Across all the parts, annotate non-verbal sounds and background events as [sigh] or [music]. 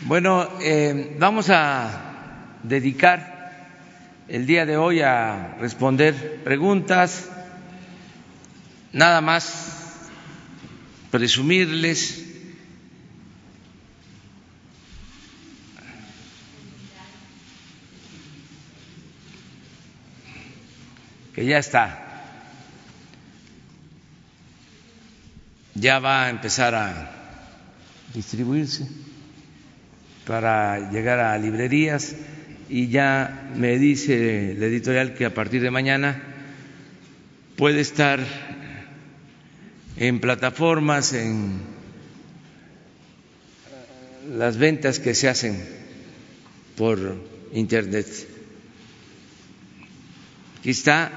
Bueno, eh, vamos a dedicar el día de hoy a responder preguntas, nada más presumirles. Que ya está, ya va a empezar a distribuirse para llegar a librerías y ya me dice la editorial que a partir de mañana puede estar en plataformas, en las ventas que se hacen por Internet. Aquí está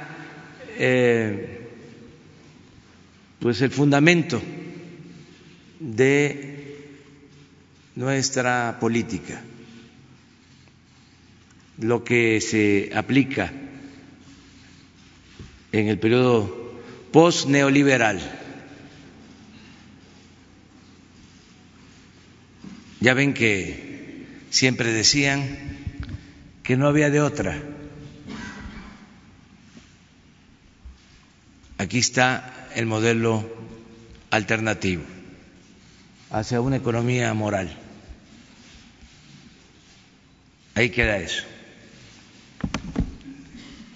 eh, pues el fundamento de nuestra política, lo que se aplica en el periodo post-neoliberal. Ya ven que siempre decían que no había de otra. Aquí está el modelo alternativo hacia una economía moral. Ahí queda eso.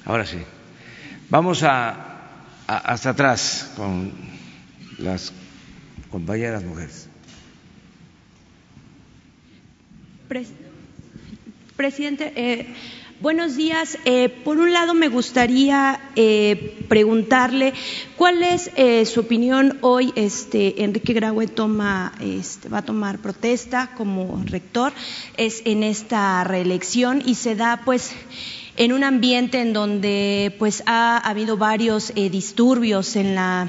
Ahora sí. Vamos a, hasta atrás con las compañeras mujeres. Presidente, eh, buenos días. Eh, por un lado, me gustaría eh, preguntarle cuál es eh, su opinión hoy. Este, Enrique Graue toma, este, va a tomar protesta como rector es en esta reelección y se da, pues, en un ambiente en donde, pues, ha habido varios disturbios en la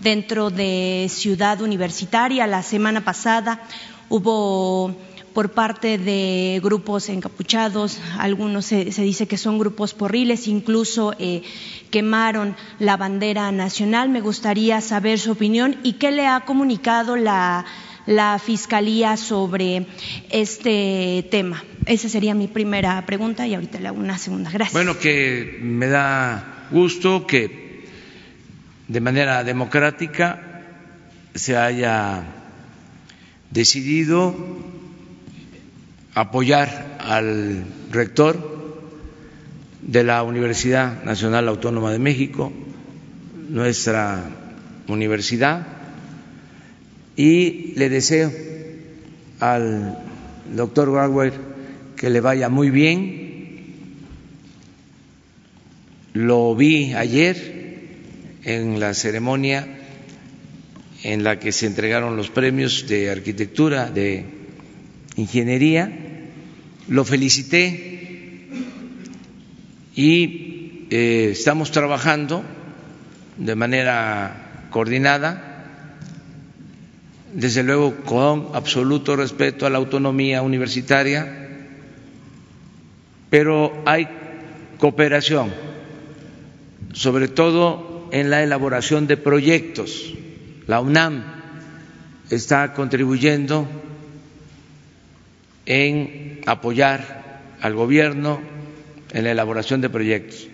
dentro de Ciudad Universitaria. La semana pasada hubo por parte de grupos encapuchados, algunos se, dice que son grupos porriles, incluso eh, quemaron la bandera nacional. Me gustaría saber su opinión y qué le ha comunicado la, la Fiscalía sobre este tema. Esa sería mi primera pregunta y ahorita le hago una segunda. Gracias. Bueno, que me da gusto que de manera democrática se haya decidido apoyar al rector de la Universidad Nacional Autónoma de México, nuestra universidad, y le deseo al doctor Grauer que le vaya muy bien. Lo vi ayer en la ceremonia en la que se entregaron los premios de arquitectura, de ingeniería, lo felicité y eh, estamos trabajando de manera coordinada, desde luego con absoluto respeto a la autonomía universitaria, pero hay cooperación, sobre todo en la elaboración de proyectos. La UNAM está contribuyendo en apoyar al gobierno en la elaboración de proyectos,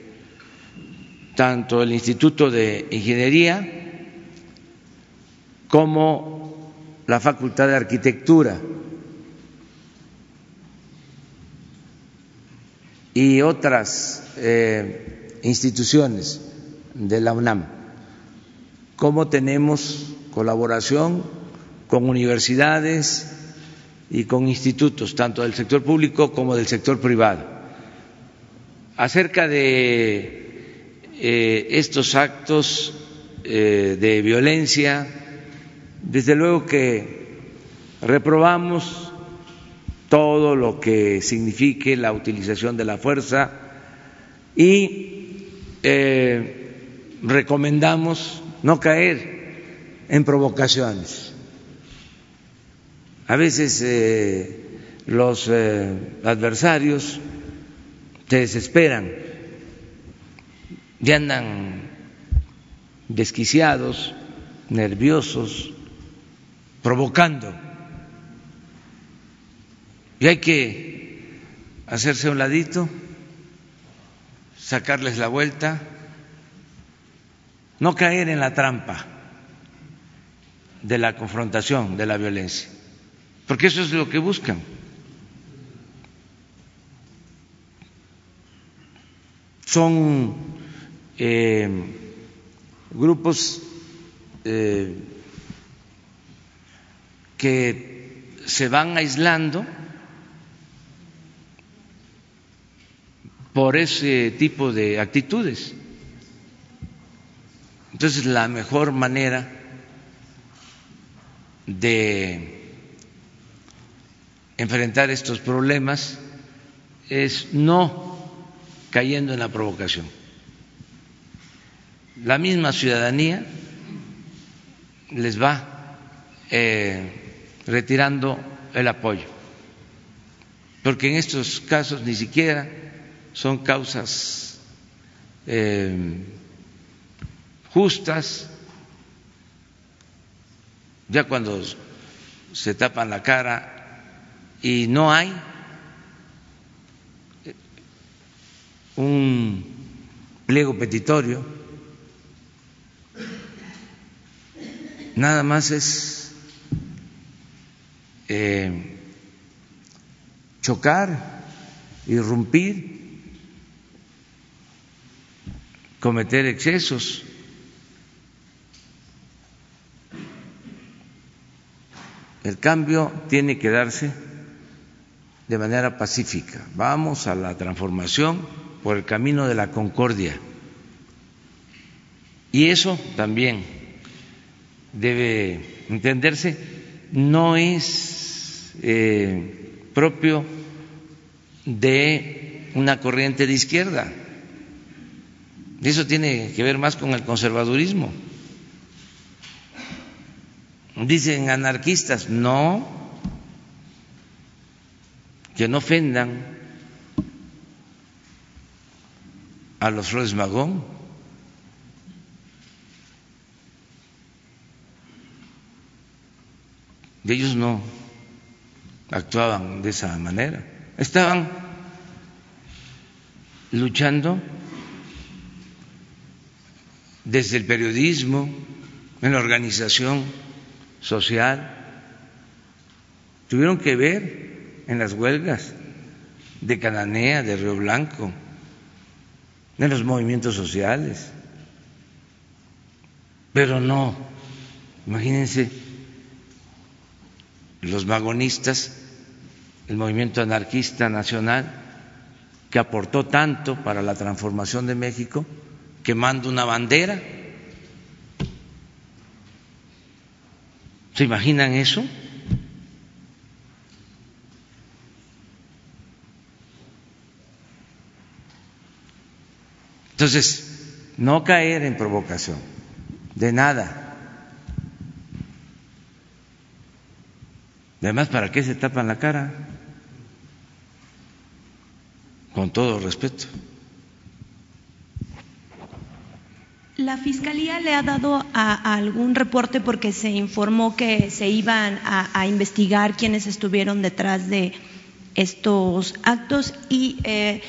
tanto el Instituto de Ingeniería como la Facultad de Arquitectura. Y otras eh, instituciones de la UNAM, como tenemos colaboración con universidades, y con institutos, tanto del sector público como del sector privado. Acerca de eh, estos actos eh, de violencia, desde luego que reprobamos todo lo que signifique la utilización de la fuerza y eh, recomendamos no caer en provocaciones a veces eh, los eh, adversarios se desesperan y andan desquiciados, nerviosos, provocando. Y hay que hacerse un ladito, sacarles la vuelta, no caer en la trampa de la confrontación, de la violencia, porque eso es lo que buscan. Son eh, grupos eh, que se van aislando por ese tipo de actitudes. Entonces, la mejor manera de enfrentar estos problemas es no cayendo en la provocación. La misma ciudadanía les va eh, retirando el apoyo, porque en estos casos ni siquiera son causas eh, justas, ya cuando se tapan la cara y no hay un pliego petitorio, nada más es eh, chocar, irrumpir, cometer excesos. El cambio tiene que darse de manera pacífica. Vamos a la transformación por el camino de la concordia. Y eso también debe entenderse, no es eh, propio de una corriente de izquierda. Eso tiene que ver más con el conservadurismo. Dicen anarquistas, no, que no ofendan a los Flores Magón. ellos no actuaban de esa manera. Estaban luchando desde el periodismo, en la organización social, tuvieron que ver en las huelgas de Cananea, de Río Blanco, en los movimientos sociales. Pero no, imagínense los magonistas, el movimiento anarquista nacional, que aportó tanto para la transformación de México, quemando una bandera. ¿Se imaginan eso? Entonces, no caer en provocación, de nada. Además, ¿para qué se tapan la cara? Con todo respeto. La Fiscalía le ha dado a, algún reporte porque se informó que se iban a, investigar quienes estuvieron detrás de estos actos y eh,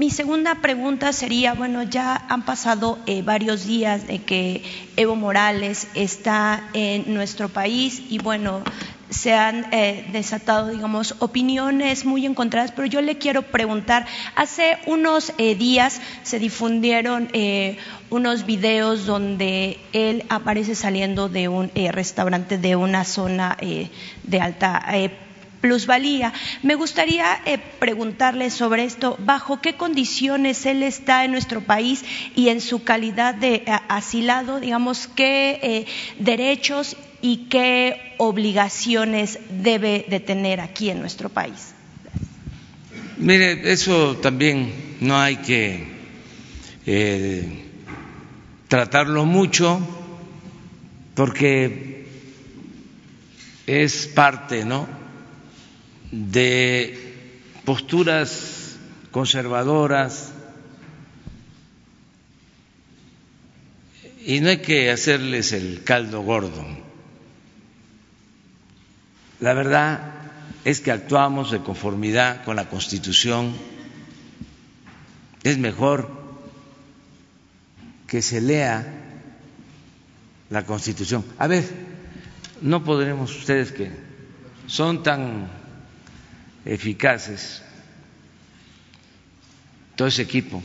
mi segunda pregunta sería, bueno, ya han pasado eh, varios días de que Evo Morales está en nuestro país y bueno, se han eh, desatado, digamos, opiniones muy encontradas, pero yo le quiero preguntar, hace unos eh, días se difundieron unos videos donde él aparece saliendo de un restaurante de una zona de alta plusvalía. Me gustaría eh, preguntarle sobre esto, bajo qué condiciones él está en nuestro país y en su calidad de eh, asilado, digamos, qué eh, derechos y qué obligaciones debe de tener aquí en nuestro país. Mire, eso también no hay que tratarlo mucho porque es parte, ¿no? De posturas conservadoras y no hay que hacerles el caldo gordo. La verdad es que actuamos de conformidad con la Constitución. Es mejor que se lea la Constitución. A ver, no podremos ustedes que son tan eficaces, todo ese equipo.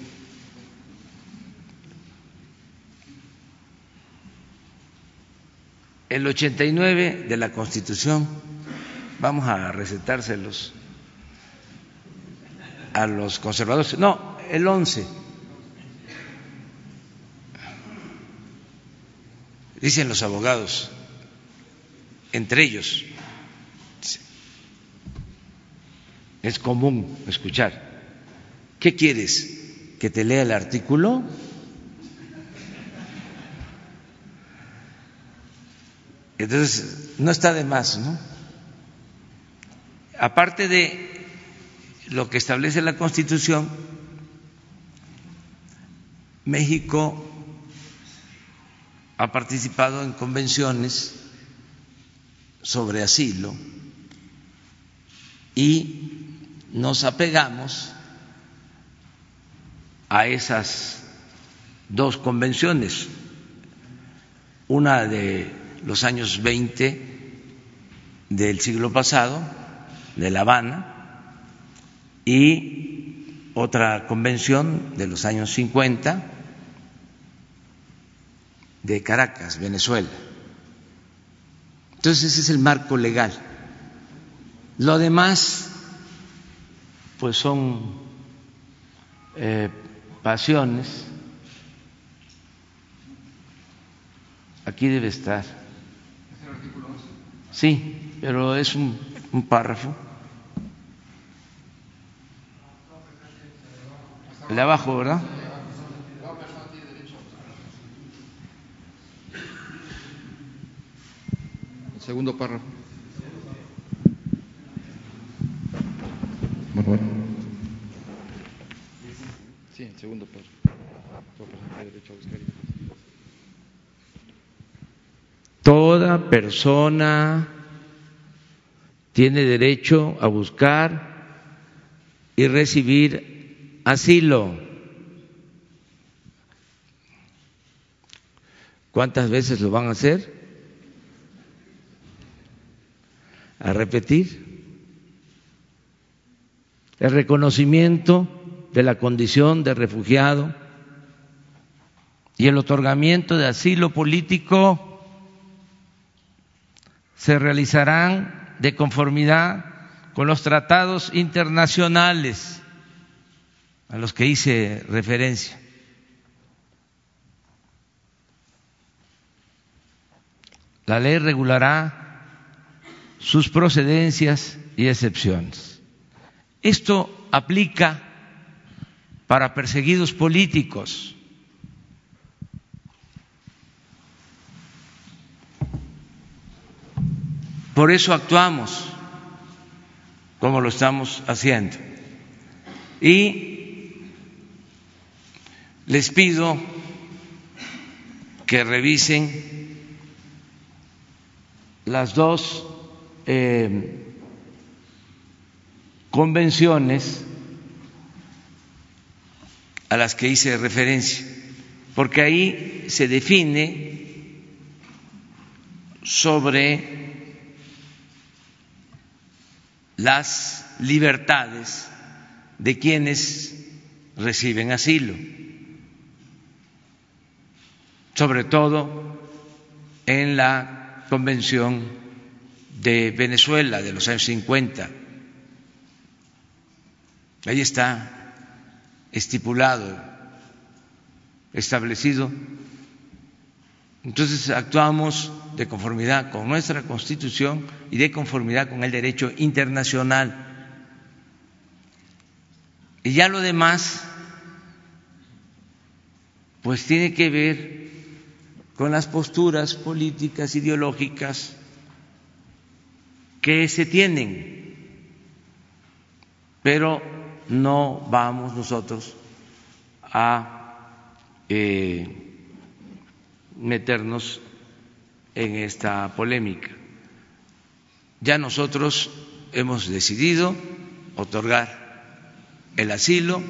El 89 de la Constitución, vamos a recetárselos a los conservadores. No, el 11. Dicen los abogados, entre ellos, es común escuchar, ¿qué quieres? ¿Que te lea el artículo? Entonces, no está de más, ¿no? Aparte de lo que establece la Constitución, México ha participado en convenciones sobre asilo y nos apegamos a esas dos convenciones, una de los años 20 del siglo pasado, de La Habana, y otra convención de los años 50 de Caracas, Venezuela. Entonces ese es el marco legal. Lo demás, pues son eh, pasiones. Aquí debe estar. Sí, pero es un, párrafo. El de abajo, ¿verdad? El segundo párrafo. Sí, el segundo párrafo. Toda persona tiene derecho a buscar y recibir asilo. ¿Cuántas veces lo van a hacer? A repetir. El reconocimiento de la condición de refugiado y el otorgamiento de asilo político se realizarán de conformidad con los tratados internacionales a los que hice referencia. La ley regulará sus procedencias y excepciones. Esto aplica para perseguidos políticos Por eso actuamos como lo estamos haciendo. Y les pido que revisen las dos eh, convenciones a las que hice referencia, porque ahí se define sobre las libertades de quienes reciben asilo, sobre todo en la Convención de Venezuela de los años 50. Ahí está estipulado, establecido. Entonces actuamos de conformidad con nuestra Constitución y de conformidad con el derecho internacional. Y ya lo demás, pues tiene que ver con las posturas políticas, ideológicas que se tienen, pero no vamos nosotros a eh, meternos en esta polémica. Ya nosotros hemos decidido otorgar el asilo,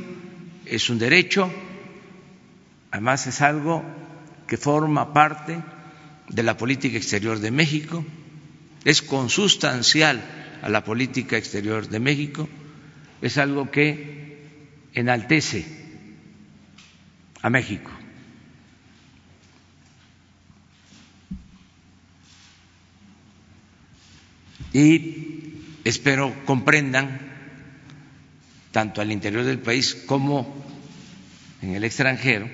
es un derecho, además es algo que forma parte de la política exterior de México, es consustancial a la política exterior de México, es algo que enaltece a México. Y espero comprendan, tanto al interior del país como en el extranjero,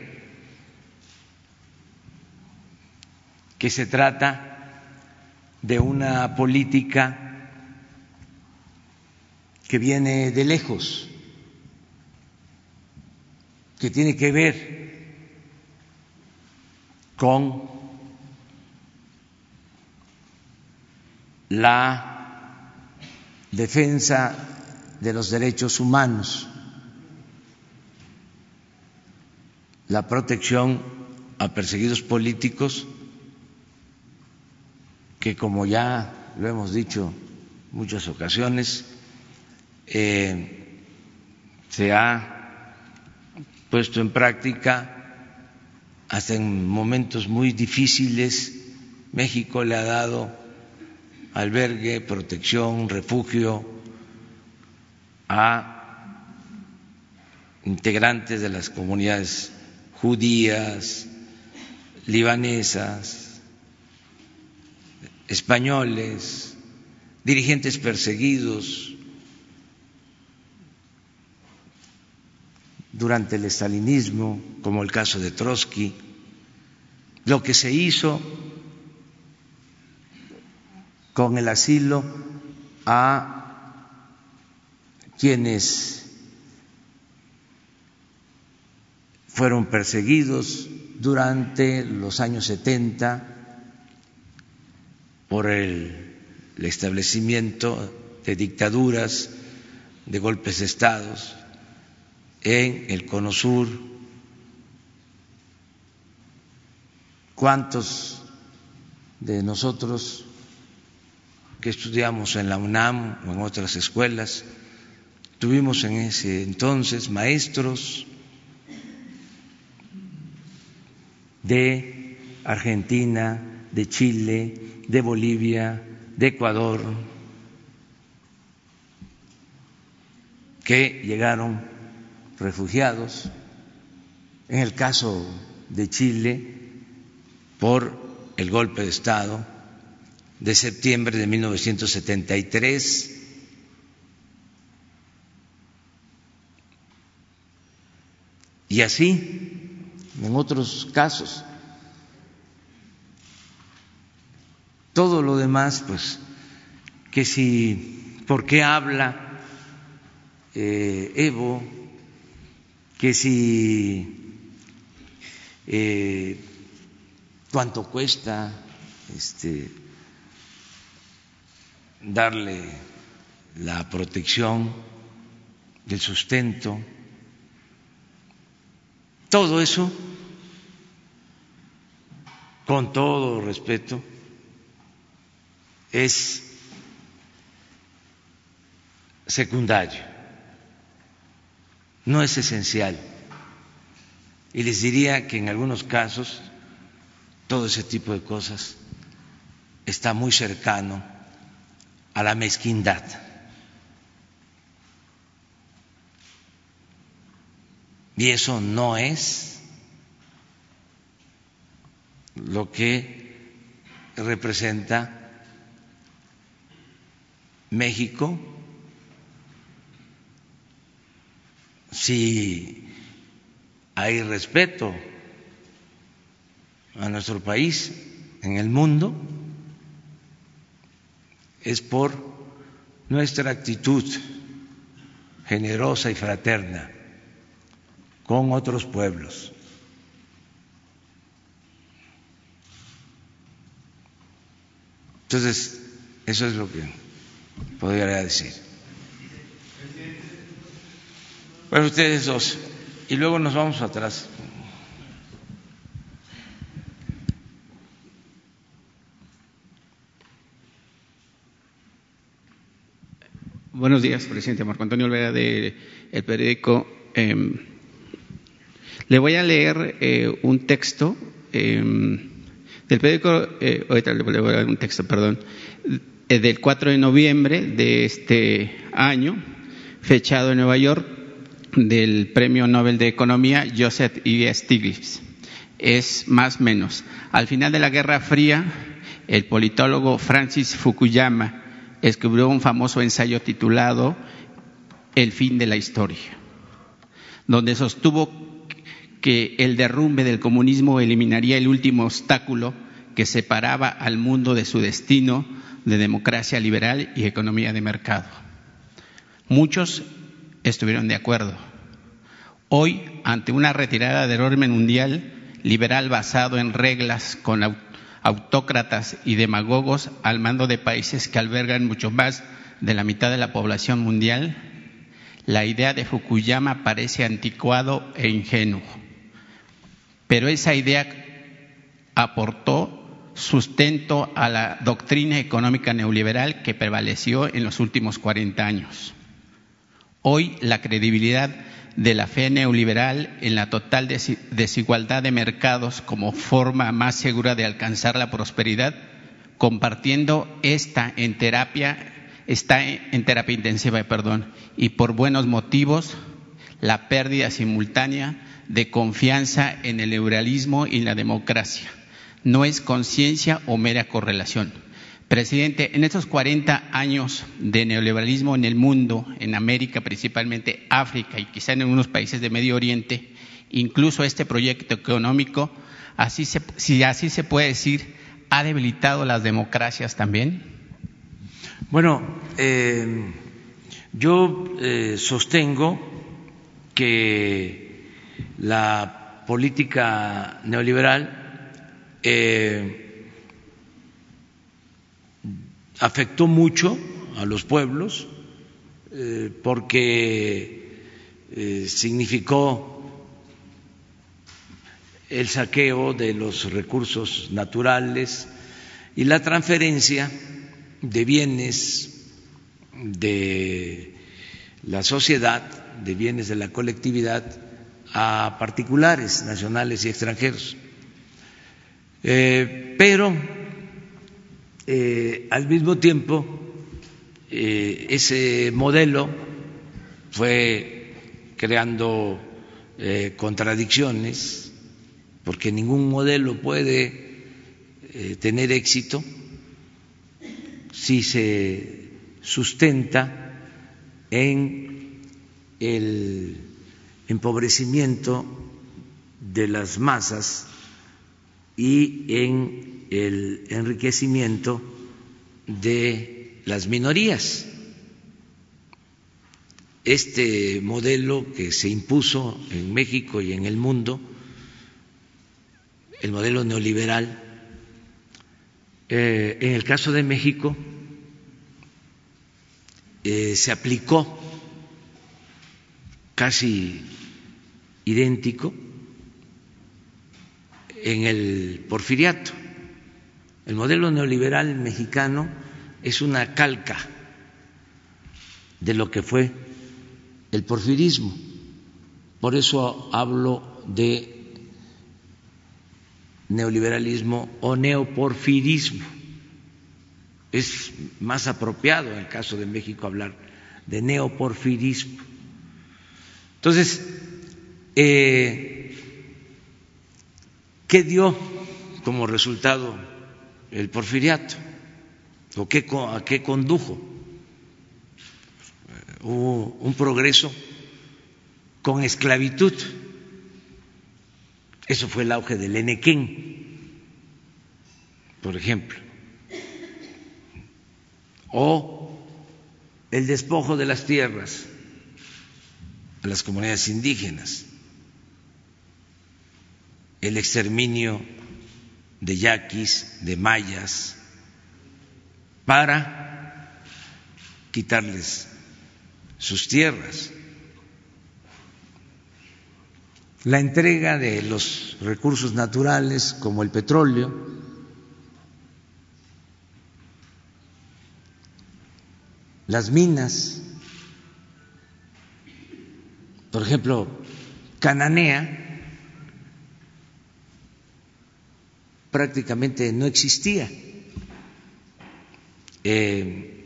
que se trata de una política que viene de lejos, que tiene que ver con la defensa de los derechos humanos, la protección a perseguidos políticos que como ya lo hemos dicho muchas ocasiones, eh, se ha puesto en práctica hasta en momentos muy difíciles. México le ha dado albergue, protección, refugio a integrantes de las comunidades judías, libanesas, españoles, dirigentes perseguidos durante el estalinismo, como el caso de Trotsky, lo que se hizo con el asilo a quienes fueron perseguidos durante los años 70 por el, establecimiento de dictaduras, de golpes de estados en el Cono Sur. ¿Cuántos de nosotros que estudiamos en la UNAM o en otras escuelas tuvimos en ese entonces maestros de Argentina, de Chile, de Bolivia, de Ecuador, que llegaron refugiados, en el caso de Chile, por el golpe de Estado de septiembre de 1973. Y así, en otros casos, Todo lo demás, pues, que si, ¿por qué habla eh, Evo? Que si, eh, ¿cuánto cuesta este, darle la protección, del sustento? Todo eso, con todo respeto, es secundario, no es esencial. Y les diría que en algunos casos todo ese tipo de cosas está muy cercano a la mezquindad. Y eso no es lo que representa México, si hay respeto a nuestro país en el mundo, es por nuestra actitud generosa y fraterna con otros pueblos. Entonces, eso es lo que podría decir. Bueno, ustedes dos. Y luego nos vamos atrás. buenos días, presidente Marco Antonio Olvera de el periódico. Em, le voy a leer eh, un texto em, del periódico, eh, ahorita le voy a leer un texto, perdón, eh, del 4 de noviembre de este año, fechado en Nueva York, del Premio Nobel de Economía Joseph E. Stiglitz. Es más o menos. Al final de la Guerra Fría, el politólogo Francis Fukuyama escribió un famoso ensayo titulado El fin de la historia, donde sostuvo que el derrumbe del comunismo eliminaría el último obstáculo que separaba al mundo de su destino de democracia liberal y economía de mercado. Muchos estuvieron de acuerdo. Hoy, ante una retirada del orden mundial liberal basado en reglas con autócratas y demagogos al mando de países que albergan mucho más de la mitad de la población mundial, la idea de Fukuyama parece anticuado e ingenuo. Pero esa idea aportó sustento a la doctrina económica neoliberal que prevaleció en los últimos 40 años. Hoy la credibilidad de la fe neoliberal en la total desigualdad de mercados como forma más segura de alcanzar la prosperidad, compartiendo esta en terapia, está en terapia intensiva, perdón, y por buenos motivos, la pérdida simultánea de confianza en el liberalismo y la democracia. No es conciencia o mera correlación. Presidente, en estos 40 años de neoliberalismo en el mundo, en América, principalmente África y quizá en algunos países de Medio Oriente, incluso este proyecto económico, si así se puede decir, ha debilitado las democracias también. Bueno, eh, yo eh, sostengo que la política neoliberal eh, afectó mucho a los pueblos eh, porque eh, significó el saqueo de los recursos naturales y la transferencia de bienes de la sociedad, de bienes de la colectividad a particulares nacionales y extranjeros. Eh, pero eh, al mismo tiempo, eh, ese modelo fue creando eh, contradicciones, porque ningún modelo puede tener éxito si se sustenta en el empobrecimiento de las masas y en el enriquecimiento de las minorías. Este modelo que se impuso en México y en el mundo, el modelo neoliberal, eh, en el caso de México eh, se aplicó casi idéntico en el porfiriato. El modelo neoliberal mexicano es una calca de lo que fue el porfirismo. Por eso hablo de neoliberalismo o neoporfirismo. Es más apropiado en el caso de México hablar de neoporfirismo. Entonces, eh, ¿qué dio como resultado el porfiriato o qué, a qué condujo. Hubo un progreso con esclavitud. Eso fue el auge del Enequén, por ejemplo. O el despojo de las tierras a las comunidades indígenas, el exterminio de yaquis, de mayas, para quitarles sus tierras. La entrega de los recursos naturales como el petróleo, las minas, por ejemplo, Cananea, prácticamente no existía. Eh,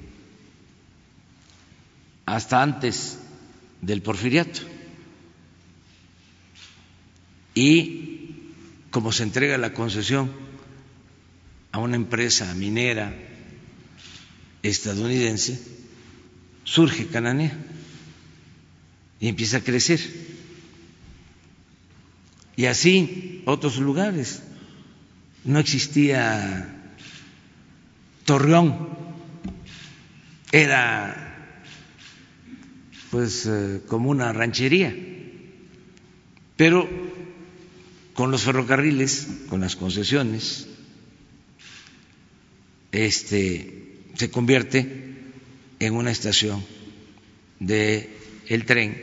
hasta antes del porfiriato. Y como se entrega la concesión a una empresa minera estadounidense, surge Cananea y empieza a crecer. Y así otros lugares. No existía Torreón, era pues eh, como una ranchería, pero con los ferrocarriles, con las concesiones, este se convierte en una estación de el tren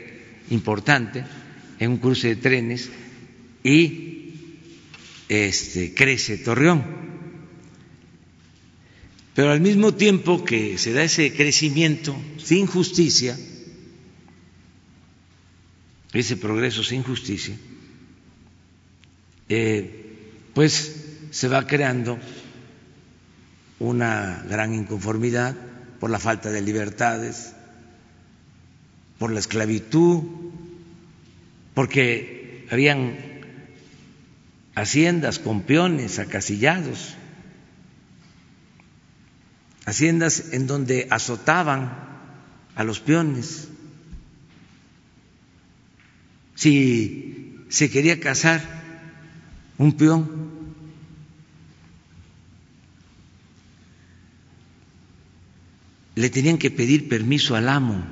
importante, en un cruce de trenes y este crece Torreón. Pero al mismo tiempo que se da ese crecimiento sin justicia, ese progreso sin justicia, eh, pues se va creando una gran inconformidad por la falta de libertades, por la esclavitud, porque habían haciendas con peones acasillados, haciendas en donde azotaban a los peones. Si se quería casar un peón, le tenían que pedir permiso al amo.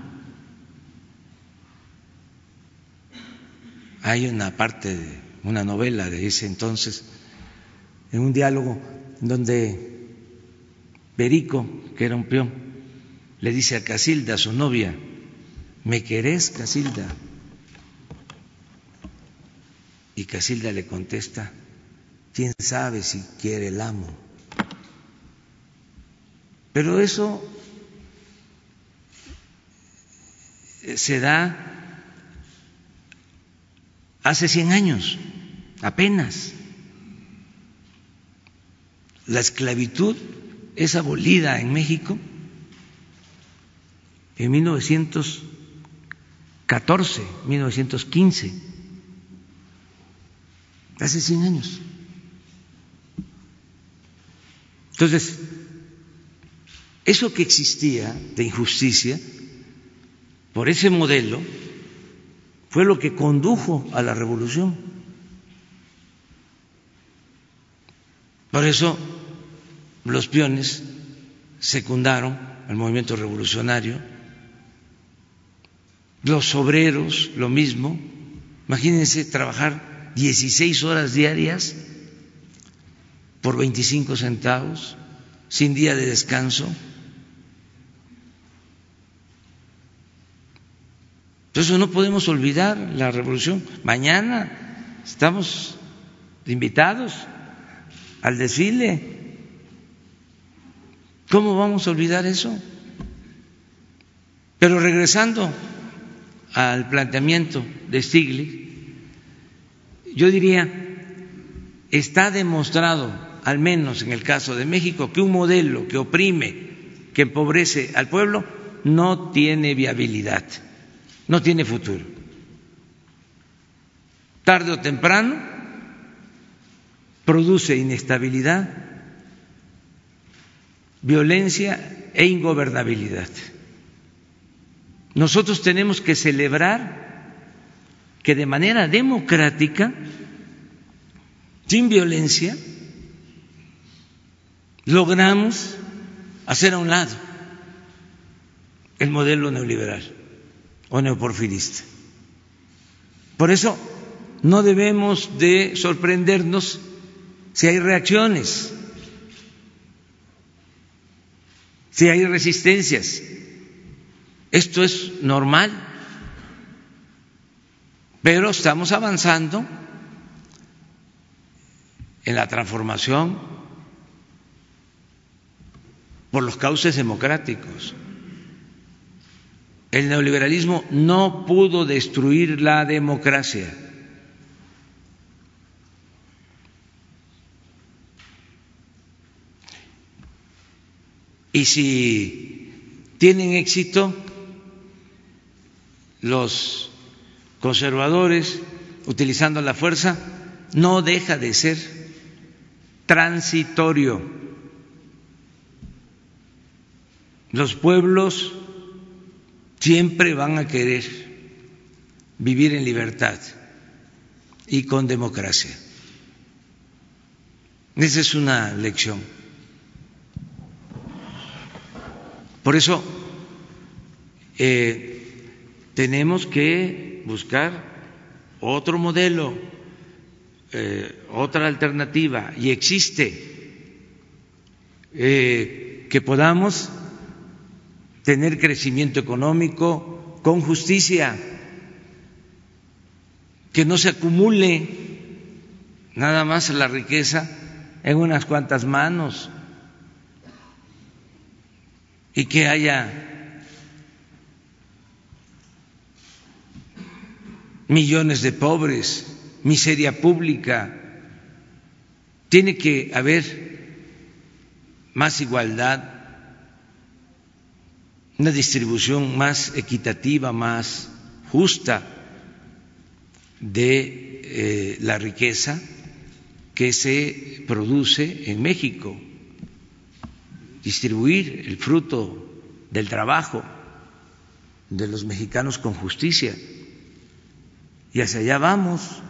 Hay una parte de una novela de ese entonces, en un diálogo donde Perico, que era un peón, le dice a Casilda, su novia, ¿me querés, Casilda? Y Casilda le contesta, ¿quién sabe si quiere el amo? Pero eso se da hace 100 años, apenas. La esclavitud es abolida en México en 1914, 1915, hace 100 años. Entonces, eso que existía de injusticia, por ese modelo fue lo que condujo a la revolución. Por eso los peones secundaron al movimiento revolucionario, los obreros lo mismo. Imagínense trabajar 16 horas diarias por 25 centavos, sin día de descanso. Eso no podemos olvidar la revolución. Mañana estamos invitados al desfile. ¿Cómo vamos a olvidar eso? Pero regresando al planteamiento de Stiglitz, yo diría, está demostrado, al menos en el caso de México, que un modelo que oprime, que empobrece al pueblo, no tiene viabilidad no tiene futuro. Tarde o temprano produce inestabilidad, violencia e ingobernabilidad. Nosotros tenemos que celebrar que de manera democrática, sin violencia, logramos hacer a un lado el modelo neoliberal o neoporfirista. Por eso no debemos de sorprendernos si hay reacciones, si hay resistencias. Esto es normal, pero estamos avanzando en la transformación por los cauces democráticos. El neoliberalismo no pudo destruir la democracia. Y si tienen éxito los conservadores utilizando la fuerza, no deja de ser transitorio. Los pueblos siempre van a querer vivir en libertad y con democracia. Esa es una lección. Por eso eh, tenemos que buscar otro modelo, eh, otra alternativa, y existe, eh, que podamos tener crecimiento económico con justicia, que no se acumule nada más la riqueza en unas cuantas manos y que haya millones de pobres, miseria pública. Tiene que haber más igualdad, una distribución más equitativa, más justa de eh, la riqueza que se produce en México, distribuir el fruto del trabajo de los mexicanos con justicia. Y hacia allá vamos.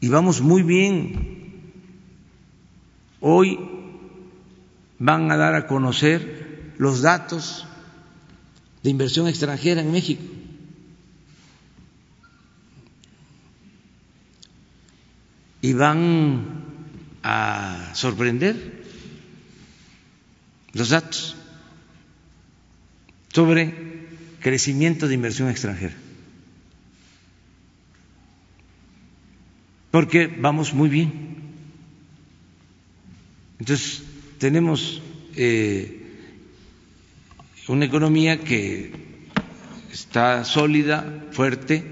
Y vamos muy bien. Hoy van a dar a conocer los datos de inversión extranjera en México. Y van a sorprender los datos sobre crecimiento de inversión extranjera. porque vamos muy bien. Entonces, tenemos eh, una economía que está sólida, fuerte,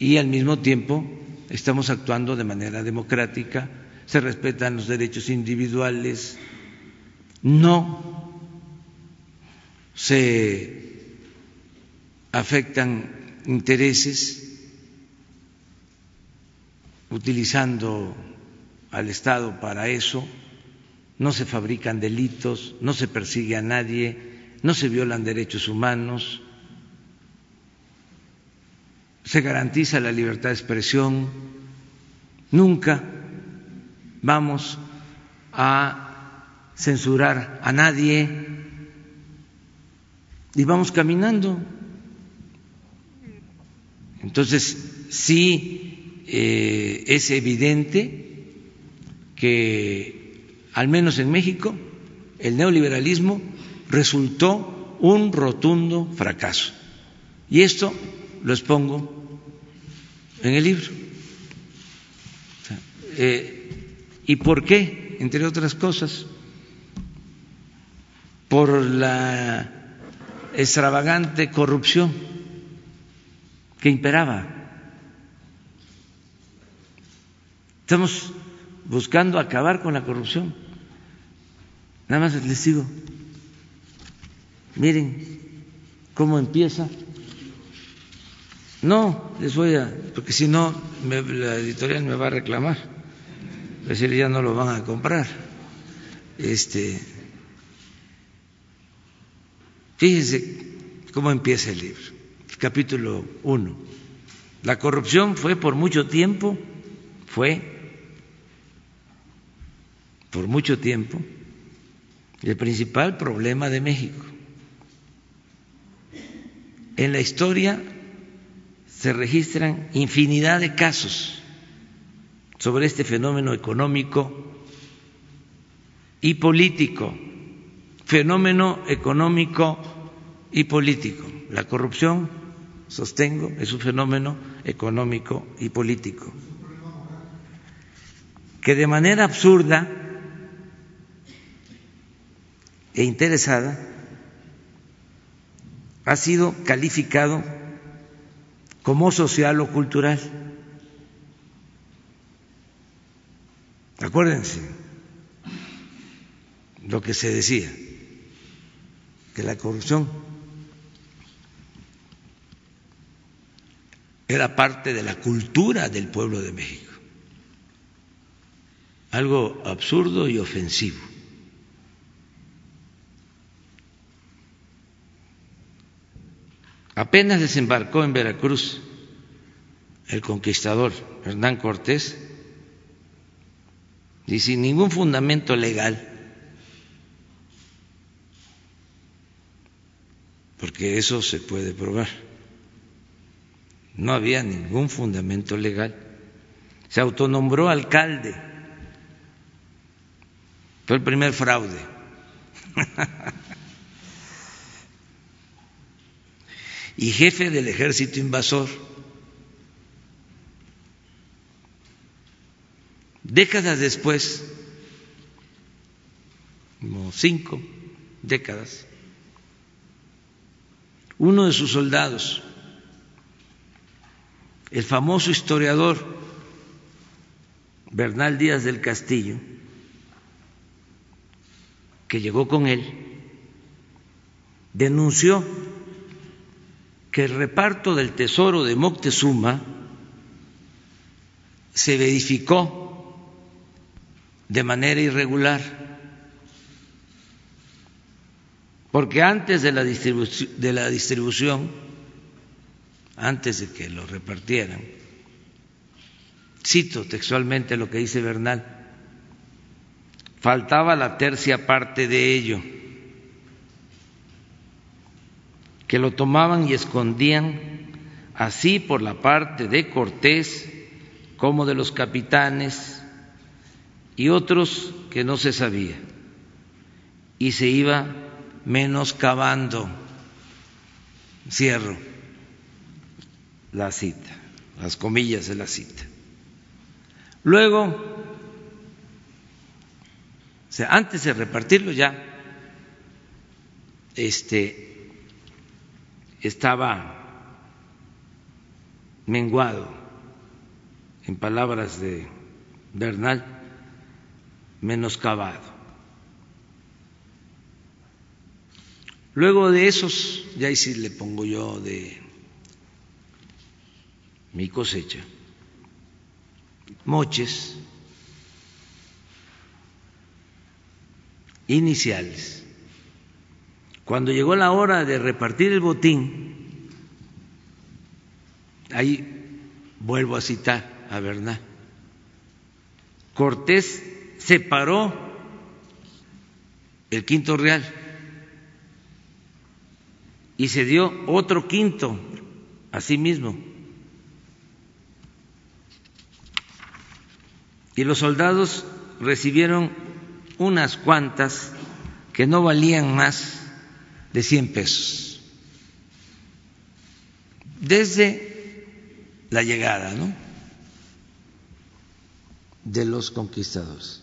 y al mismo tiempo estamos actuando de manera democrática, se respetan los derechos individuales, no se afectan intereses utilizando al Estado para eso, no se fabrican delitos, no se persigue a nadie, no se violan derechos humanos, se garantiza la libertad de expresión, nunca vamos a censurar a nadie y vamos caminando entonces, sí eh, es evidente que, al menos en México, el neoliberalismo resultó un rotundo fracaso. Y esto lo expongo en el libro. Eh, ¿Y por qué? Entre otras cosas, por la extravagante corrupción que imperaba. Estamos buscando acabar con la corrupción. Nada más les digo, miren cómo empieza. No, les voy a, porque si no, la editorial me va a reclamar. Es decir, ya no lo van a comprar. Este, fíjense cómo empieza el libro capítulo 1. La corrupción fue por mucho tiempo, fue por mucho tiempo el principal problema de México. En la historia se registran infinidad de casos sobre este fenómeno económico y político, fenómeno económico y político. La corrupción sostengo, es un fenómeno económico y político que de manera absurda e interesada ha sido calificado como social o cultural. Acuérdense lo que se decía, que la corrupción era parte de la cultura del pueblo de México, algo absurdo y ofensivo. Apenas desembarcó en Veracruz el conquistador Hernán Cortés y sin ningún fundamento legal, porque eso se puede probar, no había ningún fundamento legal, se autonombró alcalde, fue el primer fraude. [laughs] y jefe del ejército invasor. Décadas después, como cinco décadas, uno de sus soldados, el famoso historiador Bernal Díaz del Castillo, que llegó con él, denunció que el reparto del tesoro de Moctezuma se verificó de manera irregular, porque antes de la, de la distribución, antes de que lo repartieran, cito textualmente lo que dice Bernal, faltaba la tercia parte de ello que lo tomaban y escondían así por la parte de Cortés como de los capitanes y otros que no se sabía. Y se iba menoscabando. Cierro la cita, las comillas de la cita. Luego, o sea, antes de repartirlo ya, este, estaba menguado, en palabras de Bernal, menoscabado. Luego de esos, ya ahí sí le pongo yo de mi cosecha, moches iniciales cuando llegó la hora de repartir el botín, ahí vuelvo a citar a Bernal, Cortés separó el quinto real y se dio otro quinto a sí mismo. Y los soldados recibieron unas cuantas que no valían más de 100 pesos. Desde la llegada de los conquistadores.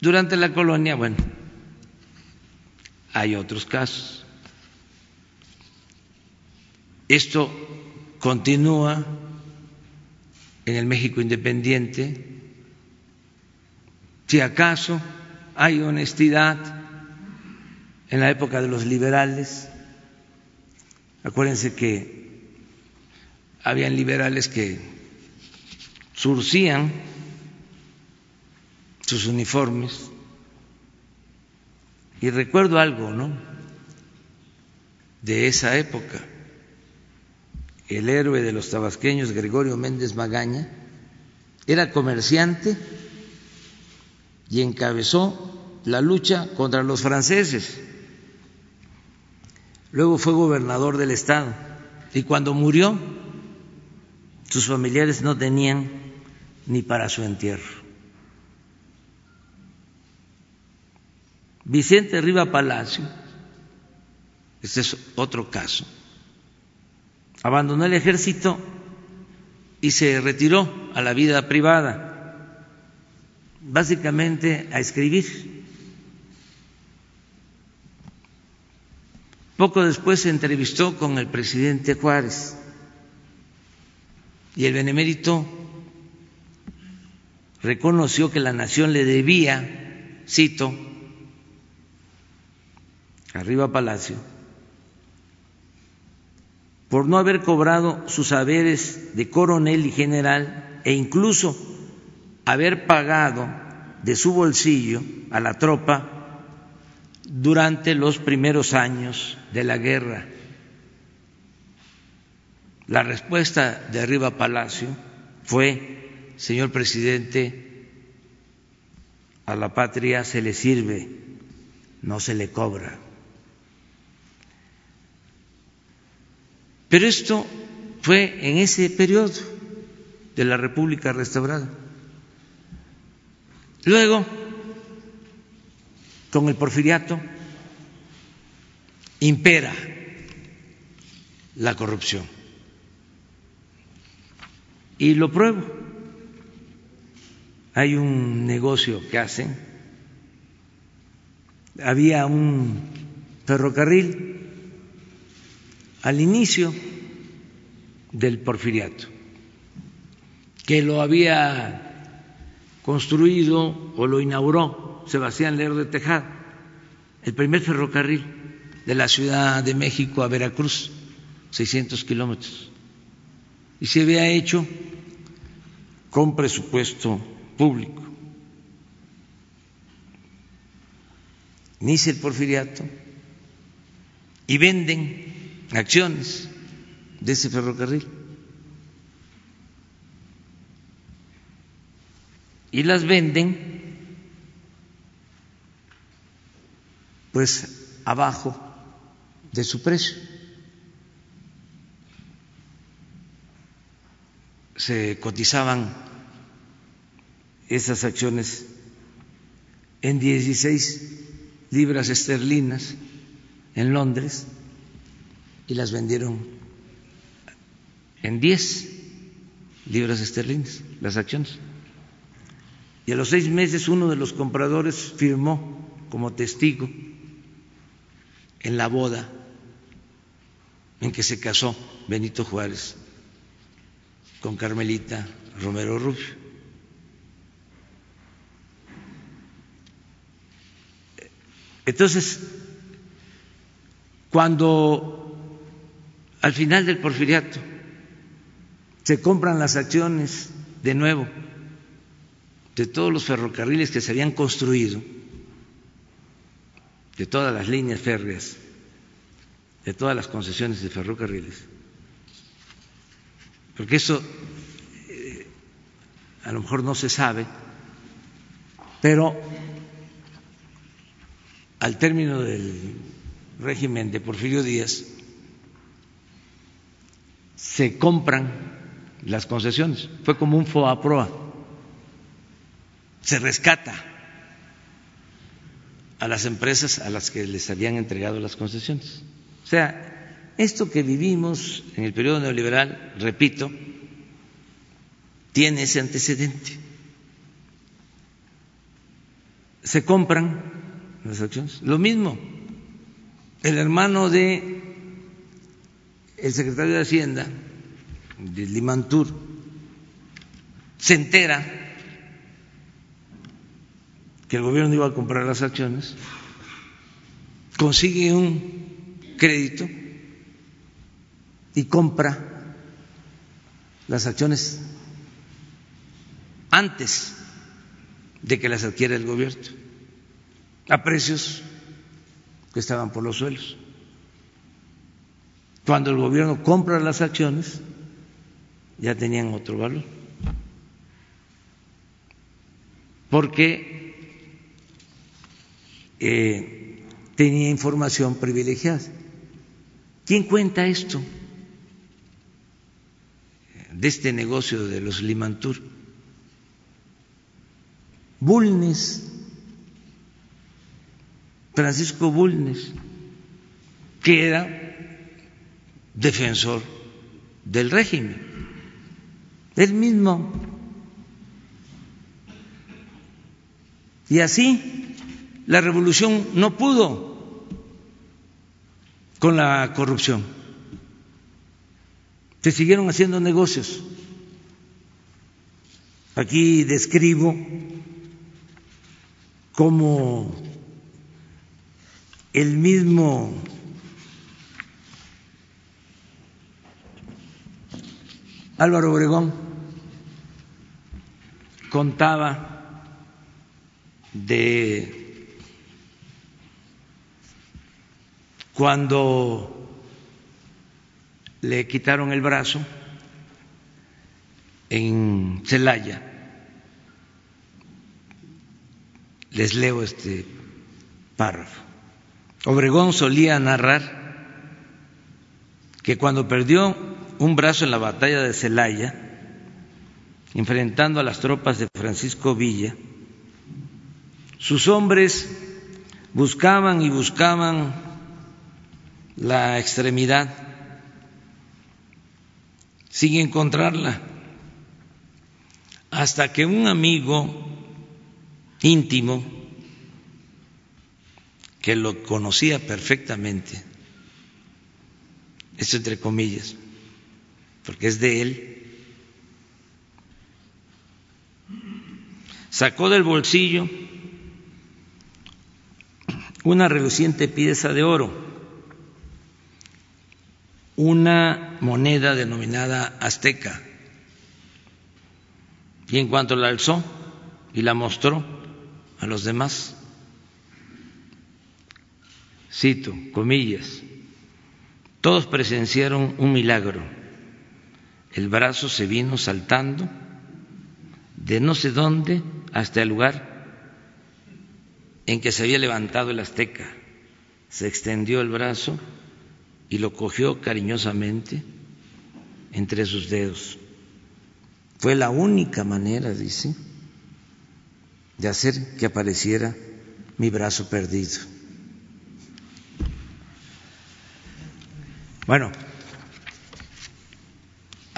Durante la colonia, bueno, hay otros casos. Esto continúa en el México independiente. Si acaso hay honestidad, en la época de los liberales. Acuérdense que habían liberales que surcían sus uniformes. Y recuerdo algo, ¿no? De esa época. El héroe de los tabasqueños, Gregorio Méndez Magaña, era comerciante y encabezó la lucha contra los franceses Luego fue gobernador del estado y cuando murió sus familiares no tenían ni para su entierro. Vicente Riva Palacio, este es otro caso, abandonó el ejército y se retiró a la vida privada, básicamente a escribir. Poco después se entrevistó con el presidente Juárez y el benemérito reconoció que la nación le debía, cito, arriba Palacio, por no haber cobrado sus haberes de coronel y general e incluso haber pagado de su bolsillo a la tropa durante los primeros años de la guerra. La respuesta de Arriba Palacio fue, señor presidente, a la patria se le sirve, no se le cobra. Pero esto fue en ese periodo de la República restaurada. Luego, con el porfiriato, impera la corrupción. Y lo pruebo. Hay un negocio que hacen. Había un ferrocarril al inicio del porfiriato, que lo había construido o lo inauguró Sebastián Lerdo de Tejada, el primer ferrocarril de la Ciudad de México a Veracruz, 600 kilómetros, y se había hecho con presupuesto público. Inicia el porfiriato y venden acciones de ese ferrocarril. Y las venden pues abajo de su precio. Se cotizaban esas acciones en 16 libras esterlinas en Londres y las vendieron en 10 libras esterlinas las acciones. Y a los seis meses uno de los compradores firmó como testigo en la boda en que se casó Benito Juárez con Carmelita Romero Rubio. Entonces, cuando al final del porfiriato. Se compran las acciones de nuevo de todos los ferrocarriles que se habían construido, de todas las líneas férreas, de todas las concesiones de ferrocarriles, porque eso eh, a lo mejor no se sabe, pero al término del régimen de Porfirio Díaz, se compran las concesiones. Fue como un FOAPROA. Se rescata a las empresas a las que les habían entregado las concesiones. O sea, esto que vivimos en el periodo neoliberal, repito, tiene ese antecedente. Se compran las acciones. Lo mismo, el hermano de el secretario de Hacienda de Limantur se entera que el gobierno iba a comprar las acciones, consigue un crédito y compra las acciones antes de que las adquiera el gobierno, a precios que estaban por los suelos. Cuando el gobierno compra las acciones, ya tenían otro valor. Porque eh, tenía información privilegiada. ¿Quién cuenta esto? De este negocio de los Limantur. Bulnes, Francisco Bulnes, que era defensor del régimen. Él mismo. Y así la revolución no pudo con la corrupción. Se siguieron haciendo negocios. Aquí describo cómo el mismo Álvaro Obregón contaba de cuando le quitaron el brazo en Celaya. Les leo este párrafo. Obregón solía narrar que cuando perdió un brazo en la batalla de Celaya, enfrentando a las tropas de Francisco Villa, sus hombres buscaban y buscaban la extremidad sin encontrarla, hasta que un amigo íntimo, que lo conocía perfectamente, esto entre comillas, porque es de él, sacó del bolsillo una reluciente pieza de oro, una moneda denominada azteca, y en cuanto la alzó y la mostró a los demás, cito, comillas, todos presenciaron un milagro el brazo se vino saltando de no sé dónde hasta el lugar en que se había levantado el azteca. Se extendió el brazo y lo cogió cariñosamente entre sus dedos. Fue la única manera, dice, de hacer que apareciera mi brazo perdido. Bueno,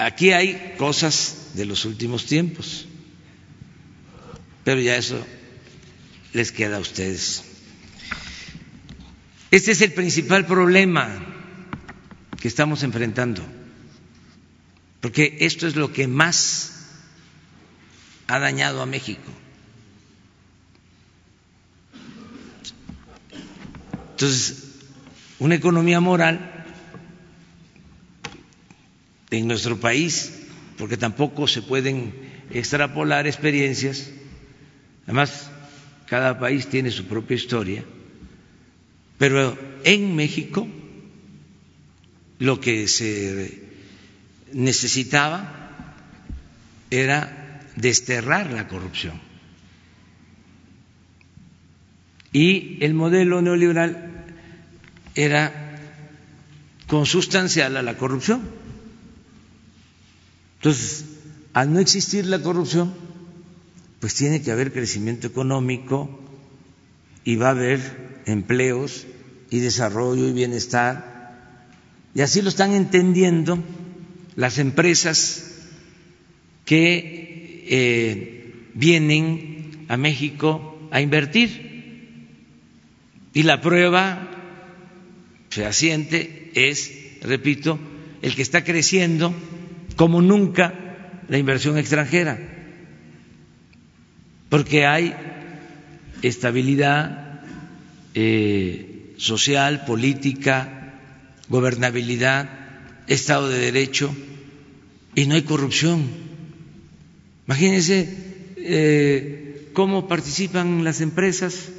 Aquí hay cosas de los últimos tiempos, pero ya eso les queda a ustedes. Este es el principal problema que estamos enfrentando, porque esto es lo que más ha dañado a México. Entonces, una economía moral en nuestro país, porque tampoco se pueden extrapolar experiencias. Además, cada país tiene su propia historia, pero en México lo que se necesitaba era desterrar la corrupción. Y el modelo neoliberal era consustancial a la corrupción. Entonces, al no existir la corrupción, pues tiene que haber crecimiento económico y va a haber empleos y desarrollo y bienestar. Y así lo están entendiendo las empresas que eh, vienen a México a invertir. Y la prueba fehaciente es, repito, el que está creciendo como nunca la inversión extranjera, porque hay estabilidad eh, social, política, gobernabilidad, Estado de Derecho y no hay corrupción. Imagínense eh, cómo participan las empresas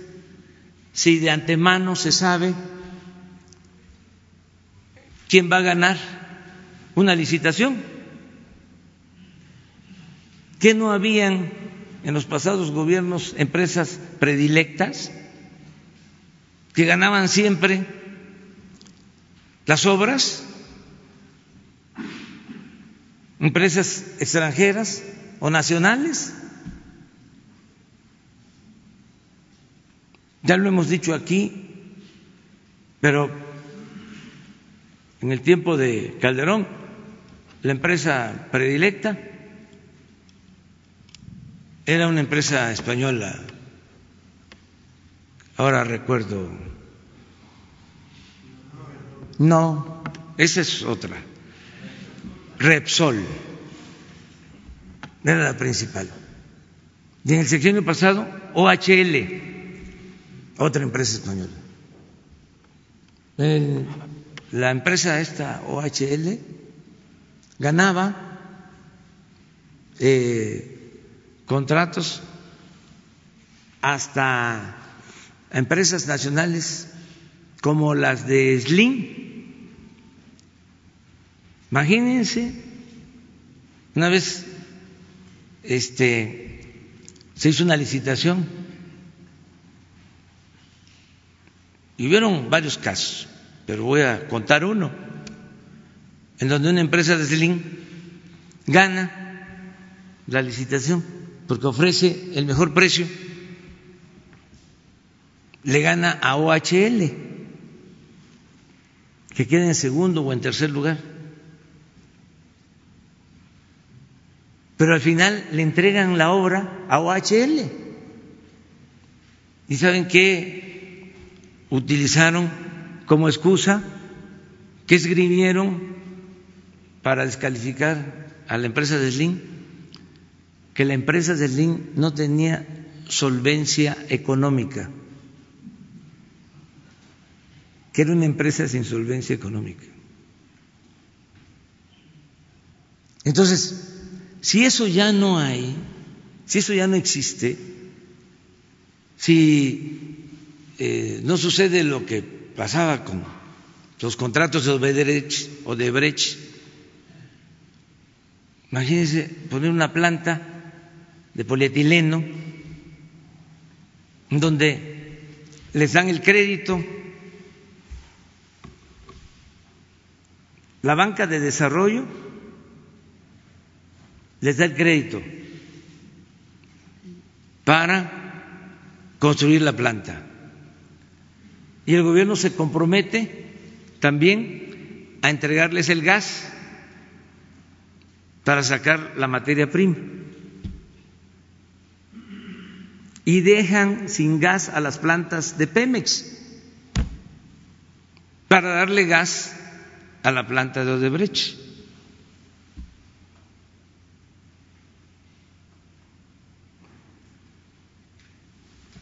si de antemano se sabe quién va a ganar una licitación ¿Qué no habían en los pasados gobiernos empresas predilectas que ganaban siempre las obras? ¿Empresas extranjeras o nacionales? Ya lo hemos dicho aquí, pero en el tiempo de Calderón, la empresa predilecta era una empresa española, ahora recuerdo, No, esa es otra. Repsol era la principal. Y en el sexenio pasado, OHL, otra empresa española. la empresa esta, OHL, ganaba eh, contratos hasta empresas nacionales como las de Slim. Imagínense, una vez este, se hizo una licitación y hubieron varios casos, pero voy a contar uno, en donde una empresa de Slim gana la licitación porque ofrece el mejor precio, le gana a OHL, que queda en segundo o en tercer lugar. pero al final le entregan la obra a OHL. ¿Y saben qué utilizaron como excusa? ¿Qué escribieron para descalificar a la empresa de Slim? Que la empresa de Slim no tenía solvencia económica, que era una empresa sin solvencia económica. Entonces, si eso ya no hay, si eso ya no existe, si eh, no sucede lo que pasaba con los contratos de Odebrecht, Odebrecht, imagínense poner una planta de polietileno donde les dan el crédito, la banca de desarrollo les da el crédito para construir la planta. Y el gobierno se compromete también a entregarles el gas para sacar la materia prima. Y dejan sin gas a las plantas de Pemex para darle gas a la planta de Odebrecht.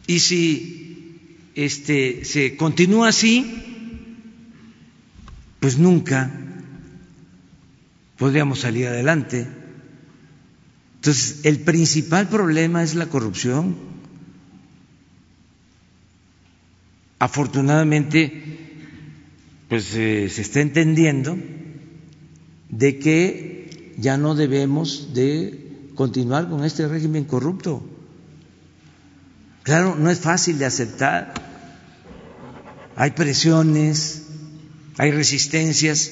Y si este, se continúa así, pues nunca podríamos salir adelante. Entonces, el principal problema es la corrupción. Afortunadamente, pues eh, se está entendiendo de que ya no debemos de continuar con este régimen corrupto. Claro, no es fácil de aceptar. Hay presiones, hay resistencias,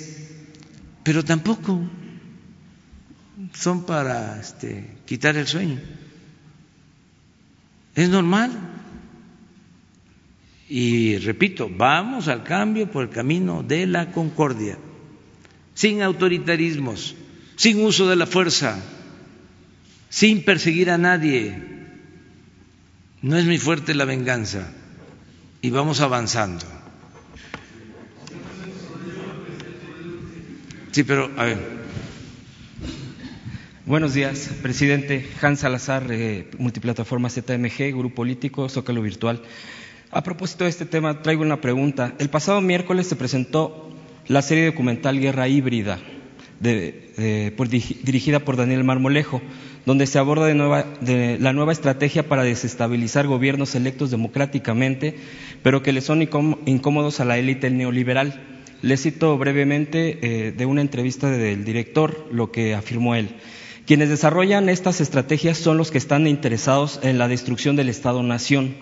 pero tampoco son para este, quitar el sueño. Es normal. Y repito, vamos al cambio por el camino de la concordia, sin autoritarismos, sin uso de la fuerza, sin perseguir a nadie, no es muy fuerte la venganza y vamos avanzando. Sí, pero a ver. Buenos días, presidente Hans Salazar, eh, multiplataforma ZMG, Grupo Político, Zócalo Virtual. A propósito de este tema, traigo una pregunta. El pasado miércoles se presentó la serie documental Guerra Híbrida, dirigida por Daniel Marmolejo donde se aborda la nueva estrategia para desestabilizar gobiernos electos democráticamente, pero que le son incómodos a la élite neoliberal. Le cito brevemente eh, de una entrevista del director lo que afirmó él. Quienes desarrollan estas estrategias son los que están interesados en la destrucción del Estado-nación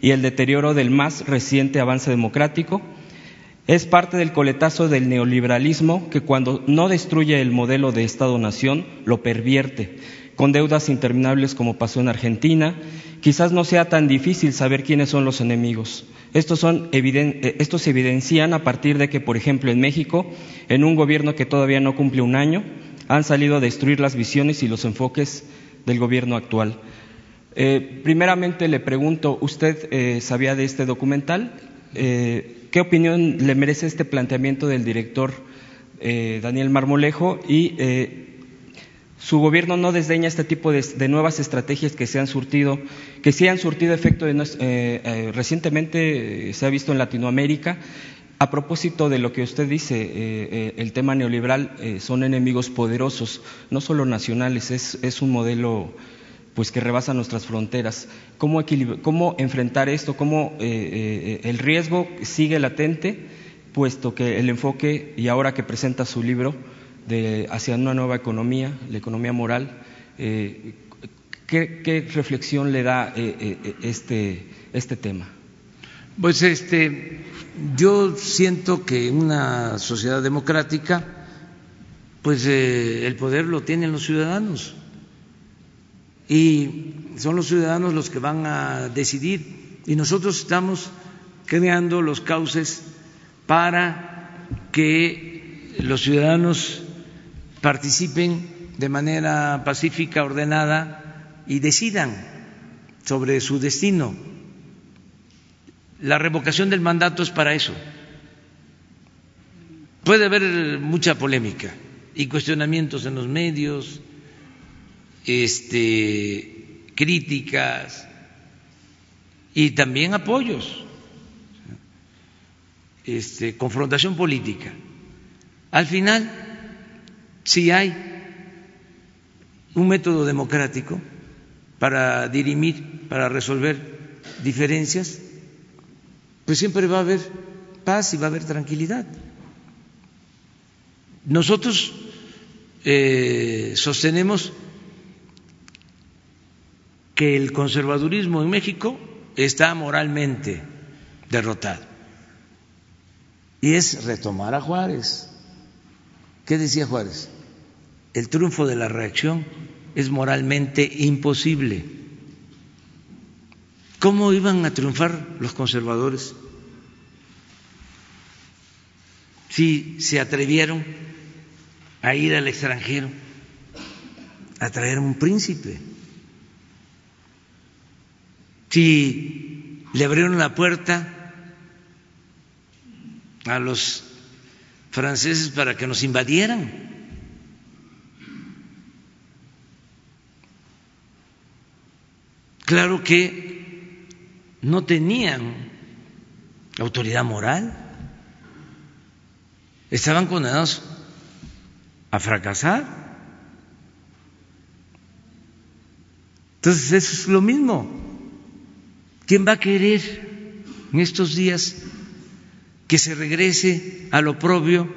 y el deterioro del más reciente avance democrático. Es parte del coletazo del neoliberalismo que cuando no destruye el modelo de Estado-nación, lo pervierte con deudas interminables como pasó en Argentina, quizás no sea tan difícil saber quiénes son los enemigos. Estos, son eh, estos se evidencian a partir de que, por ejemplo, en México, en un gobierno que todavía no cumple un año, han salido a destruir las visiones y los enfoques del gobierno actual. Eh, primeramente le pregunto, ¿usted eh, sabía de este documental? ¿Qué opinión le merece este planteamiento del director eh, Daniel Marmolejo? Y eh, su gobierno no desdeña este tipo de, nuevas estrategias que se han surtido, que sí han surtido efecto. recientemente se ha visto en Latinoamérica. A propósito de lo que usted dice, el tema neoliberal son enemigos poderosos, no solo nacionales, es, es un modelo pues que rebasa nuestras fronteras. ¿Cómo, cómo enfrentar esto? ¿Cómo eh, eh, el riesgo sigue latente, puesto que el enfoque, y ahora que presenta su libro, de, hacia una nueva economía, la economía moral, eh, ¿qué, reflexión le da este, este tema? Pues este, yo siento que en una sociedad democrática, pues el poder lo tienen los ciudadanos y son los ciudadanos los que van a decidir y nosotros estamos creando los cauces para que los ciudadanos participen de manera pacífica, ordenada y decidan sobre su destino. La revocación del mandato es para eso. Puede haber mucha polémica y cuestionamientos en los medios, este, críticas y también apoyos, este, confrontación política. Al final, si hay un método democrático para dirimir, para resolver diferencias, pues siempre va a haber paz y va a haber tranquilidad. Nosotros eh, sostenemos que el conservadurismo en México está moralmente derrotado. Y es retomar a Juárez. ¿Qué decía Juárez? El triunfo de la reacción es moralmente imposible. ¿Cómo iban a triunfar los conservadores si se atrevieron a ir al extranjero a traer un príncipe? Si le abrieron la puerta a los franceses para que nos invadieran. Claro que no tenían autoridad moral, estaban condenados a fracasar. Entonces eso es lo mismo. ¿Quién va a querer en estos días que se regrese a lo propio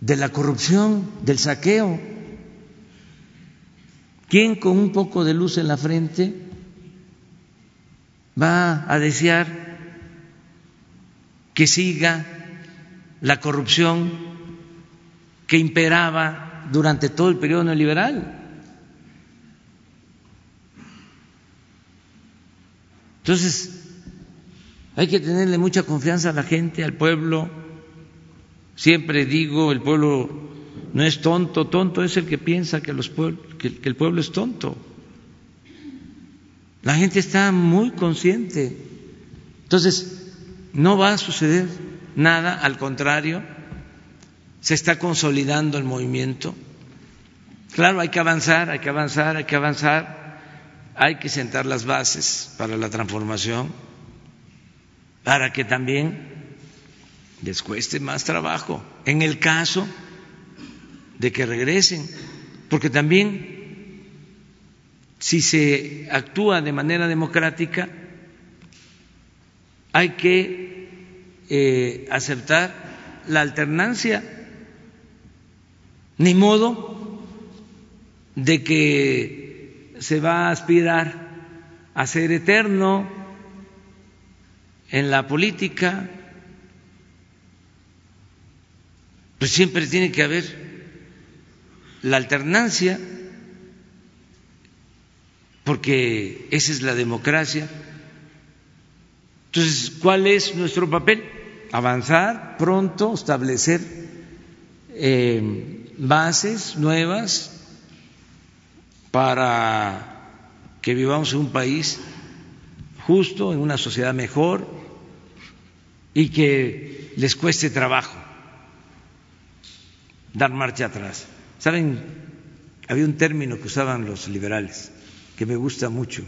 de la corrupción, del saqueo? ¿Quién con un poco de luz en la frente va a desear que siga la corrupción que imperaba durante todo el periodo neoliberal? Entonces, hay que tenerle mucha confianza a la gente, al pueblo. Siempre digo, el pueblo no es tonto, tonto es el que piensa que, los que, el pueblo es tonto. La gente está muy consciente. Entonces, no va a suceder nada, al contrario, se está consolidando el movimiento. Claro, hay que avanzar, hay que avanzar, hay que avanzar hay que sentar las bases para la transformación, para que también les cueste más trabajo, en el caso de que regresen, porque también si se actúa de manera democrática, hay que eh, aceptar la alternancia, ni modo de que se va a aspirar a ser eterno en la política, pues siempre tiene que haber la alternancia, porque esa es la democracia. Entonces, ¿cuál es nuestro papel? Avanzar pronto, establecer eh, bases nuevas para que vivamos en un país justo, en una sociedad mejor, y que les cueste trabajo dar marcha atrás. ¿Saben? Había un término que usaban los liberales que me gusta mucho.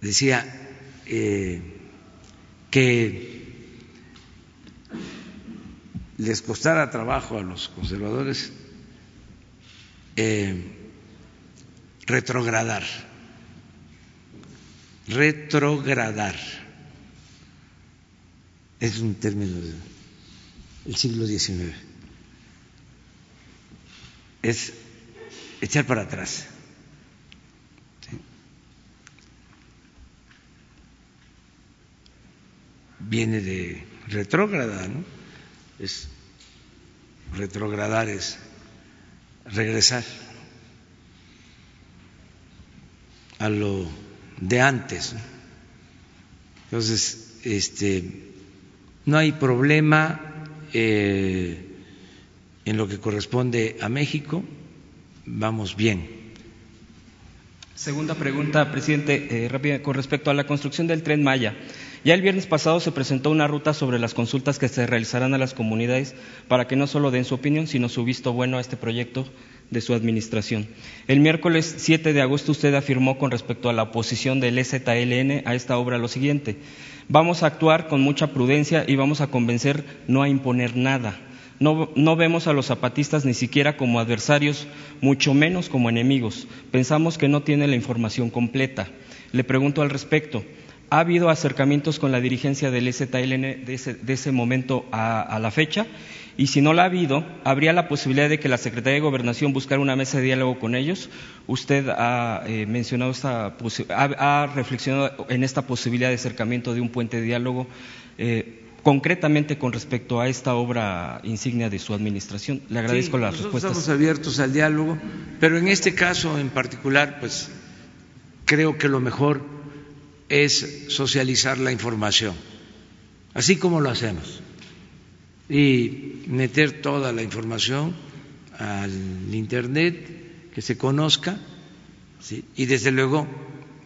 Decía eh, que les costara trabajo a los conservadores eh, retrogradar, retrogradar. Es un término del siglo XIX. Es echar para atrás. Viene de retrógrada, ¿no? Es retrogradar es regresar a lo de antes. Entonces, este, no hay problema eh, en lo que corresponde a México, vamos bien. Segunda pregunta, presidente, eh, rápida, con respecto a la construcción del tren Maya. Ya el viernes pasado se presentó una ruta sobre las consultas que se realizarán a las comunidades para que no solo den su opinión, sino su visto bueno a este proyecto de su administración. El miércoles 7 de agosto usted afirmó con respecto a la oposición del EZLN a esta obra lo siguiente. Vamos a actuar con mucha prudencia y vamos a convencer no a imponer nada. No, no, vemos a los zapatistas ni siquiera como adversarios, mucho menos como enemigos. Pensamos que no tiene la información completa. Le pregunto al respecto, ¿ha habido acercamientos con la dirigencia del EZLN de ese, de ese momento a, a la fecha? Y si no la ha habido, ¿habría la posibilidad de que la Secretaría de Gobernación buscara una mesa de diálogo con ellos? Usted ha eh, mencionado esta ha, ha, reflexionado en esta posibilidad de acercamiento de un puente de diálogo, eh, concretamente con respecto a esta obra insignia de su administración. Le agradezco sí, las nosotros respuestas. Estamos abiertos al diálogo, pero en este caso en particular, pues creo que lo mejor es socializar la información, así como lo hacemos y meter toda la información al Internet, que se conozca, y desde luego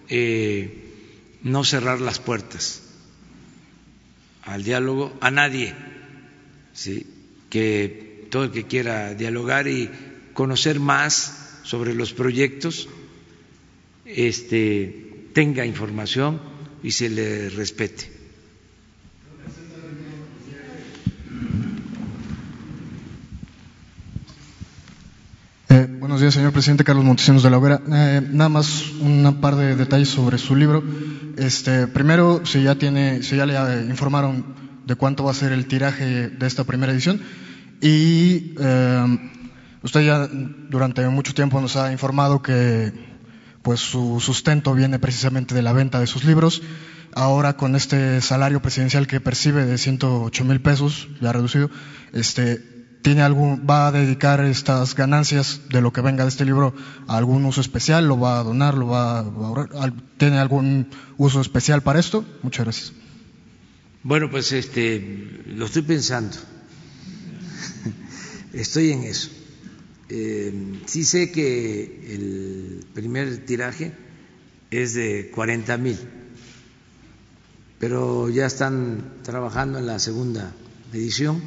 eh, no cerrar las puertas al diálogo a nadie, ¿sí? que todo el que quiera dialogar y conocer más sobre los proyectos este, tenga información y se le respete. Eh, buenos días, señor presidente Carlos Montesinos de la Hoguera. Eh, nada más un par de detalles sobre su libro. Este, primero, si ya tiene, si ya le informaron de cuánto va a ser el tiraje de esta primera edición. Y eh, usted ya durante mucho tiempo nos ha informado que pues su sustento viene precisamente de la venta de sus libros. Ahora con este salario presidencial que percibe de 108 mil pesos, ya reducido, este, tiene algún, va a dedicar estas ganancias de lo que venga de este libro a algún uso especial, lo va a donar, lo va a ahorrar, tiene algún uso especial para esto. Muchas gracias. Bueno, pues este, lo estoy pensando. [laughs] Estoy en eso. Eh, sí sé que el primer tiraje es de 40 mil, pero ya están trabajando en la segunda edición.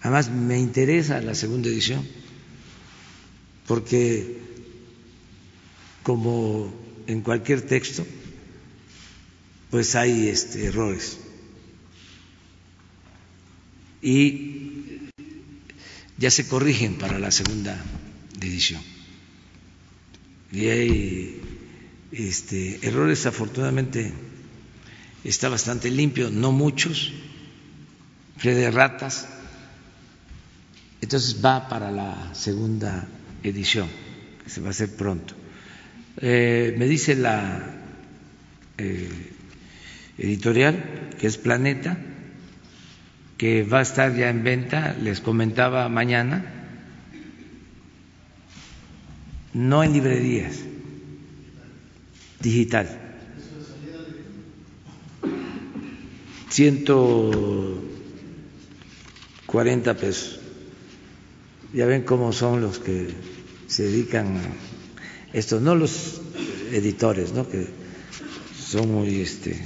Además, me interesa la segunda edición, porque como en cualquier texto, pues hay este, errores. Y ya se corrigen para la segunda edición. Y hay este, errores, afortunadamente está bastante limpio, no muchos, fe de ratas. Entonces va para la segunda edición, que se va a hacer pronto. Eh, me dice la eh, editorial, que es Planeta, que va a estar ya en venta, les comentaba mañana, no en librerías, digital. Ciento cuarenta pesos. Ya ven cómo son los que se dedican a esto, no los editores, ¿no? que son muy este,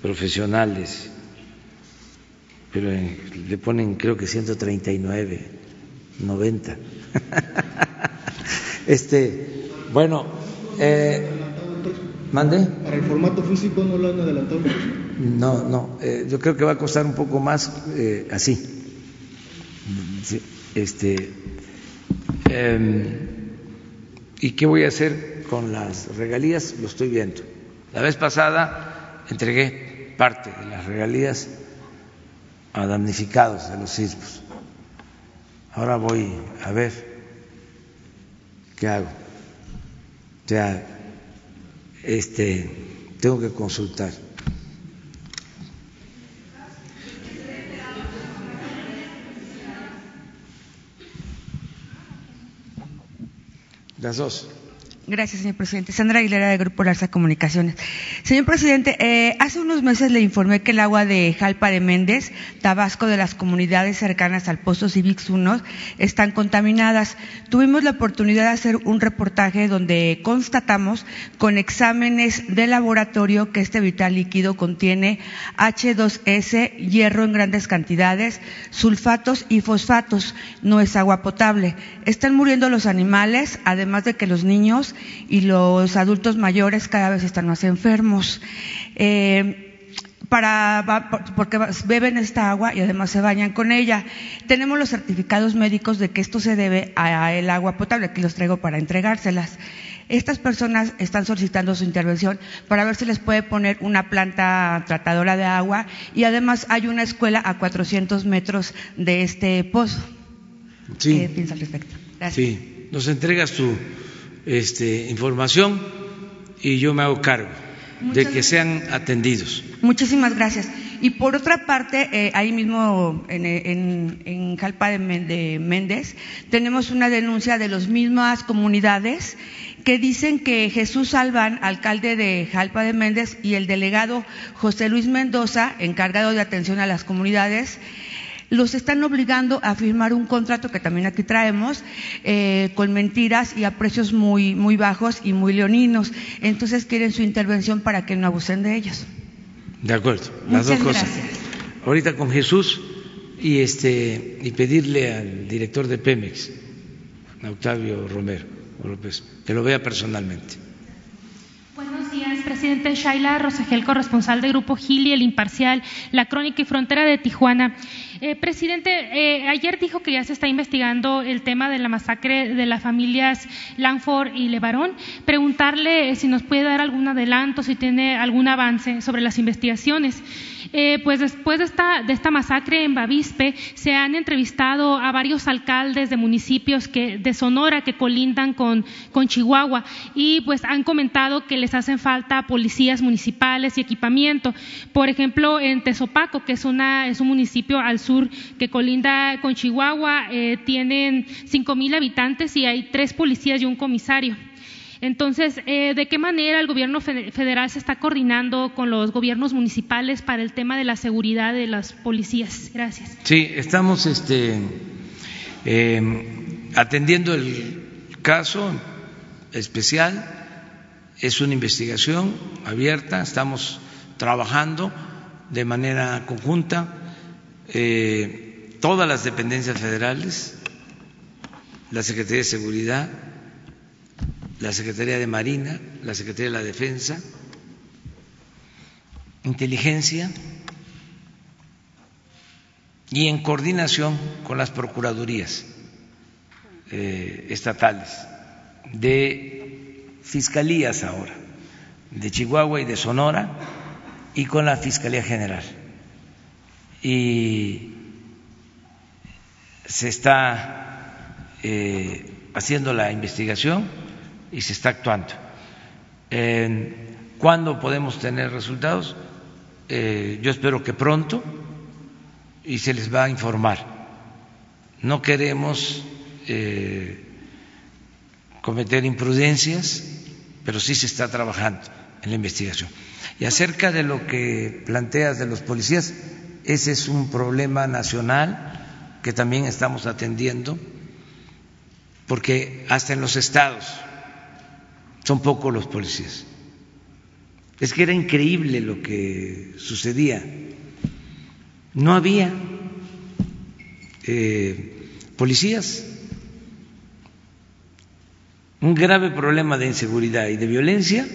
profesionales, pero eh, le ponen creo que 139, 90. [laughs] este, bueno, eh, ¿mande? ¿Para el formato físico no lo han adelantado? No, no, eh, yo creo que va a costar un poco más eh, así. Sí, este, em, ¿Y qué voy a hacer con las regalías? Lo estoy viendo. La vez pasada entregué parte de las regalías a damnificados de los sismos. Ahora voy a ver qué hago. O sea, este, tengo que consultar. Las dos. Gracias, señor presidente. Sandra Aguilera, de Grupo Larsa Comunicaciones. Señor presidente, eh, hace unos meses le informé que el agua de Jalpa de Méndez, Tabasco, de las comunidades cercanas al Pozo Civix 1, están contaminadas. Tuvimos la oportunidad de hacer un reportaje donde constatamos con exámenes de laboratorio que este vital líquido contiene H2S, hierro en grandes cantidades, sulfatos y fosfatos. No es agua potable. Están muriendo los animales, además de que los niños y los adultos mayores cada vez están más enfermos. Eh, para, porque beben esta agua y además se bañan con ella. Tenemos los certificados médicos de que esto se debe al agua potable, que los traigo para entregárselas. Estas personas están solicitando su intervención para ver si les puede poner una planta tratadora de agua y además hay una escuela a 400 metros de este pozo. Sí. ¿Qué piensa al respecto? Gracias. Sí, nos entregas tu este, información y yo me hago cargo de que sean atendidos. Muchísimas gracias. Y por otra parte, eh, ahí mismo en, en, en Jalpa de, de Méndez, tenemos una denuncia de las mismas comunidades que dicen que Jesús Albán, alcalde de Jalpa de Méndez, y el delegado José Luis Mendoza, encargado de atención a las comunidades, los están obligando a firmar un contrato que también aquí traemos eh, con mentiras y a precios muy muy bajos y muy leoninos. Entonces quieren su intervención para que no abusen de ellos. De acuerdo, las Muchas dos cosas. gracias. Ahorita con Jesús y este y pedirle al director de Pemex, Octavio Romero López, que lo vea personalmente. Buenos días, presidente Shaila Rosagel, corresponsal de Grupo Gili, El Imparcial, La Crónica y Frontera de Tijuana. Eh, presidente, eh, ayer dijo que ya se está investigando el tema de la masacre de las familias Langford y Levarón. Preguntarle eh, si nos puede dar algún adelanto, si tiene algún avance sobre las investigaciones. Eh, pues después de esta, de esta masacre en Bavispe, se han entrevistado a varios alcaldes de municipios que, de Sonora que colindan con, Chihuahua y pues han comentado que les hacen falta policías municipales y equipamiento. Por ejemplo, en Tezopaco, que es, una, es un municipio al sur que colinda con Chihuahua, eh, tienen cinco mil habitantes y hay tres policías y un comisario. Entonces, eh, ¿de qué manera el gobierno federal se está coordinando con los gobiernos municipales para el tema de la seguridad de las policías? Gracias. Sí, estamos este, eh, atendiendo el caso especial. Es una investigación abierta, estamos trabajando de manera conjunta eh, todas las dependencias federales, la Secretaría de Seguridad, la Secretaría de Marina, la Secretaría de la Defensa, Inteligencia y en coordinación con las procuradurías eh, estatales de fiscalías ahora, de Chihuahua y de Sonora, y con la Fiscalía General. Y se está eh, haciendo la investigación y se está actuando. Eh, ¿Cuándo podemos tener resultados? Eh, yo espero que pronto y se les va a informar. No queremos eh, cometer imprudencias, pero sí se está trabajando en la investigación. Y acerca de lo que planteas de los policías, ese es un problema nacional que también estamos atendiendo, porque hasta en los estados son pocos los policías. Es que era increíble lo que sucedía. No había eh, policías. Un grave problema de inseguridad y de violencia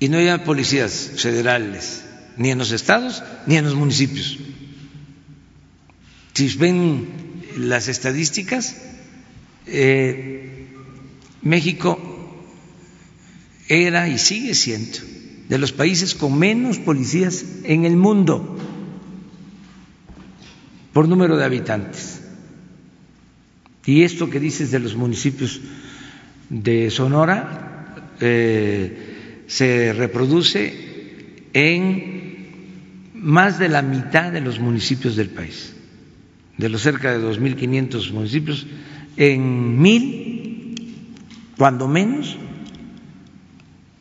y no había policías federales, ni en los estados ni en los municipios. Si ven las estadísticas, eh, México era y sigue siendo de los países con menos policías en el mundo por número de habitantes. Y esto que dices de los municipios de Sonora eh, se reproduce en más de la mitad de los municipios del país, de los cerca de 2.500 municipios, en mil, cuando menos,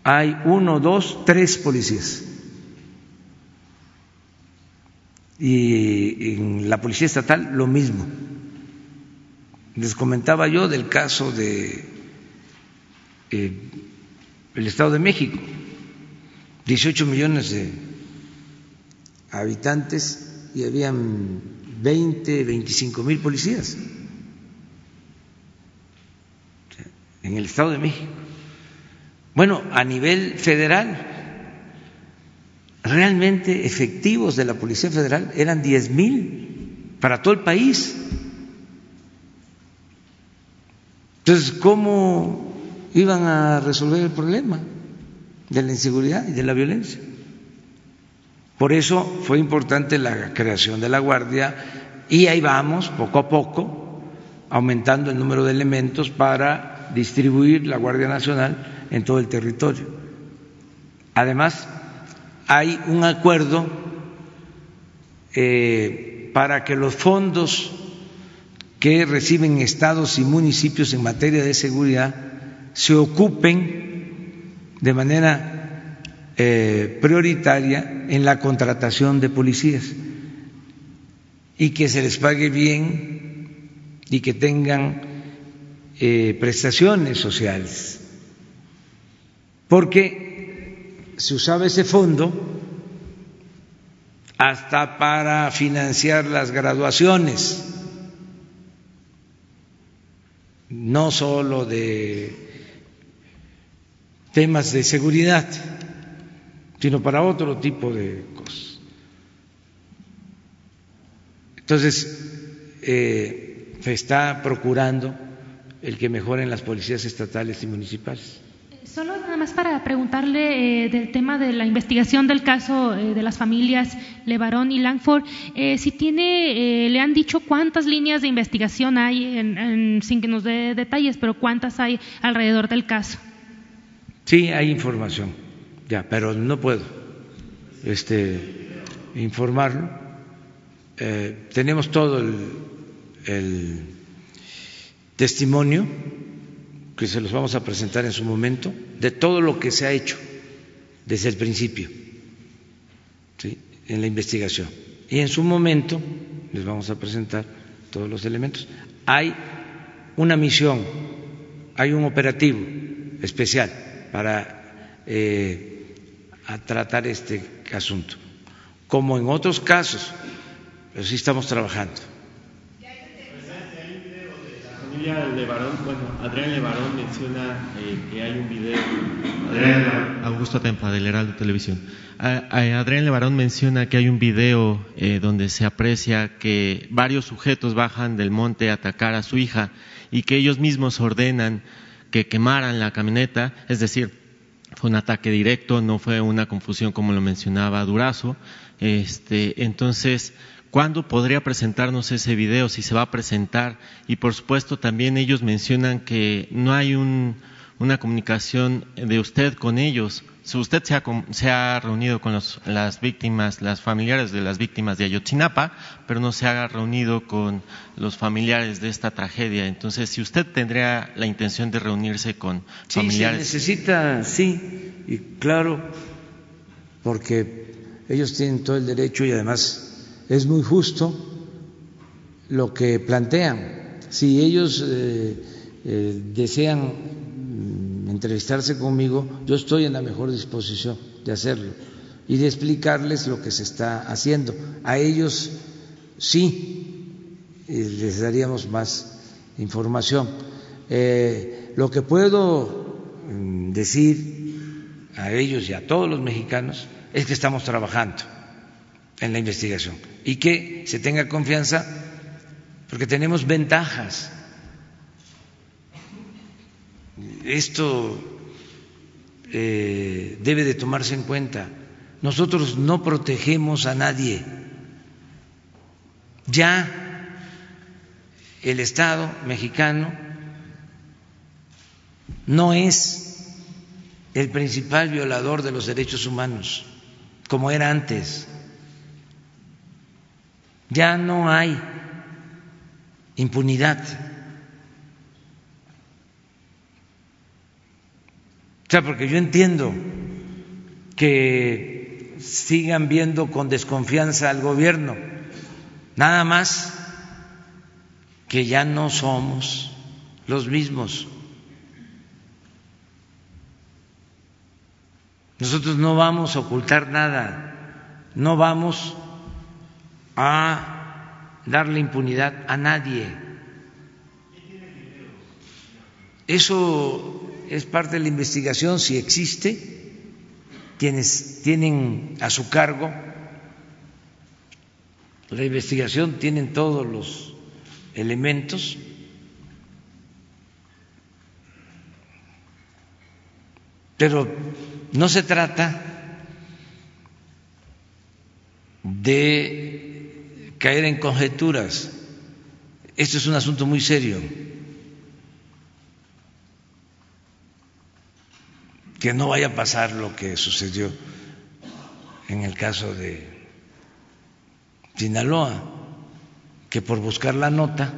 hay uno, dos, tres policías. Y en la Policía Estatal lo mismo. Les comentaba yo del caso de eh, el Estado de México, 18 millones de habitantes y habían 20, 25 mil policías en el Estado de México. Bueno, a nivel federal, realmente efectivos de la Policía Federal eran diez mil para todo el país. Entonces, ¿cómo iban a resolver el problema de la inseguridad y de la violencia? Por eso fue importante la creación de la Guardia y ahí vamos, poco a poco, aumentando el número de elementos para distribuir la Guardia Nacional en todo el territorio. Además, hay un acuerdo eh, para que los fondos que reciben estados y municipios en materia de seguridad se ocupen de manera eh, prioritaria en la contratación de policías y que se les pague bien y que tengan eh, prestaciones sociales. Porque se usaba ese fondo hasta para financiar las graduaciones, no solo de temas de seguridad, sino para otro tipo de cosas. Entonces, eh, se está procurando el que mejoren las policías estatales y municipales. Solo nada más para preguntarle eh, del tema de la investigación del caso eh, de las familias Levarón y Langford, eh, si tiene, le han dicho cuántas líneas de investigación hay, sin que nos dé detalles, pero cuántas hay alrededor del caso. Sí, hay información, ya, pero no puedo este, informarlo. tenemos todo el testimonio que se los vamos a presentar en su momento, de todo lo que se ha hecho desde el principio en la investigación. Y en su momento les vamos a presentar todos los elementos. Hay una misión, hay un operativo especial para eh, tratar este asunto, como en otros casos, pero sí estamos trabajando. bueno, Adrián Levarón menciona eh, que hay un video. Adrián, Augusto Tempa, del Heraldo Televisión. Adrián Levarón menciona que hay un video eh, donde se aprecia que varios sujetos bajan del monte a atacar a su hija y que ellos mismos ordenan que quemaran la camioneta, es decir, fue un ataque directo, no fue una confusión como lo mencionaba Durazo. Este, entonces, ¿Cuándo podría presentarnos ese video? Si se va a presentar. Y por supuesto también ellos mencionan que no hay una comunicación de usted con ellos. Si usted se ha, reunido con las víctimas, las familiares de las víctimas de Ayotzinapa, pero no se ha reunido con los familiares de esta tragedia. Entonces, si usted tendría la intención de reunirse con familiares. Sí, se necesita, sí, y claro, porque ellos tienen todo el derecho y además es muy justo lo que plantean. Si ellos eh, eh, desean entrevistarse conmigo, yo estoy en la mejor disposición de hacerlo y de explicarles lo que se está haciendo. A ellos sí eh, les daríamos más información. Eh, lo que puedo mm, decir a ellos y a todos los mexicanos es que estamos trabajando en la investigación y que se tenga confianza porque tenemos ventajas. Esto eh, debe de tomarse en cuenta. Nosotros no protegemos a nadie. Ya el Estado mexicano no es el principal violador de los derechos humanos, como era antes. Ya no hay impunidad. Sea, porque yo entiendo que sigan viendo con desconfianza al gobierno, nada más que ya no somos los mismos. Nosotros no vamos a ocultar nada, no vamos a darle impunidad a nadie. Eso es parte de la investigación, si existe, quienes tienen a su cargo la investigación tienen todos los elementos pero no se trata de caer en conjeturas. Esto es un asunto muy serio. Que no vaya a pasar lo que sucedió en el caso de Sinaloa, que por buscar la nota,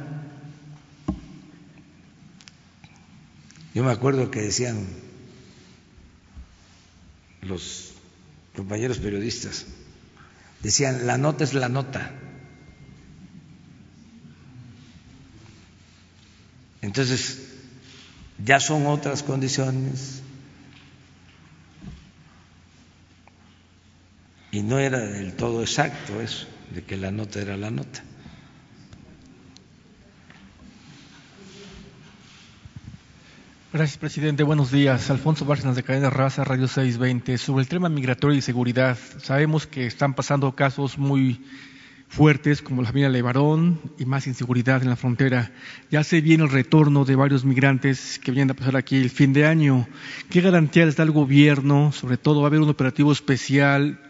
yo me acuerdo que decían los compañeros periodistas, decían, la nota es la nota. Entonces, ya son otras condiciones y no era del todo exacto eso, de que la nota era la nota. Gracias, presidente. Buenos días. Alfonso Bárcenas de Cadena Raza, Radio 620. Sobre el tema migratorio y seguridad, sabemos que están pasando casos muy fuertes como la familia Levarón y más inseguridad en la frontera. Ya se viene el retorno de varios migrantes que vienen a pasar aquí el fin de año. ¿Qué garantía les da el gobierno? Sobre todo, ¿va a haber un operativo especial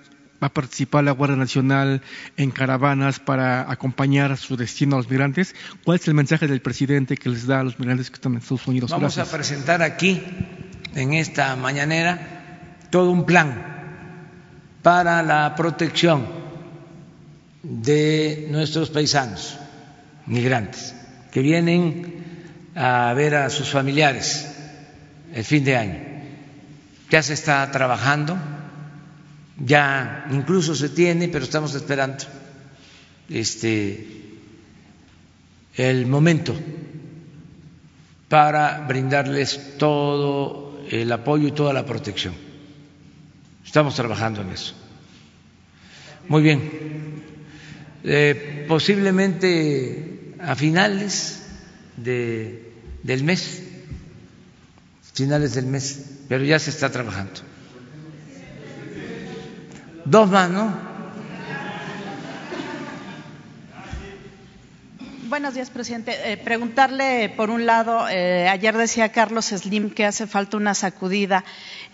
va a participar la Guardia Nacional en caravanas para acompañar a su destino a los migrantes. ¿Cuál es el mensaje del presidente que les da a los migrantes que están en Estados Unidos? Vamos a presentar aquí, en esta mañanera, todo un plan para la protección de nuestros paisanos migrantes que vienen a ver a sus familiares el fin de año. Ya se está trabajando ya incluso se tiene, pero estamos esperando este el momento para brindarles todo el apoyo y toda la protección. Estamos trabajando en eso. Muy bien. Eh, posiblemente a finales de, del mes, finales del mes, pero ya se está trabajando. Dos más. Buenos días, presidente. Eh, preguntarle, por un lado, eh, ayer decía Carlos Slim que hace falta una sacudida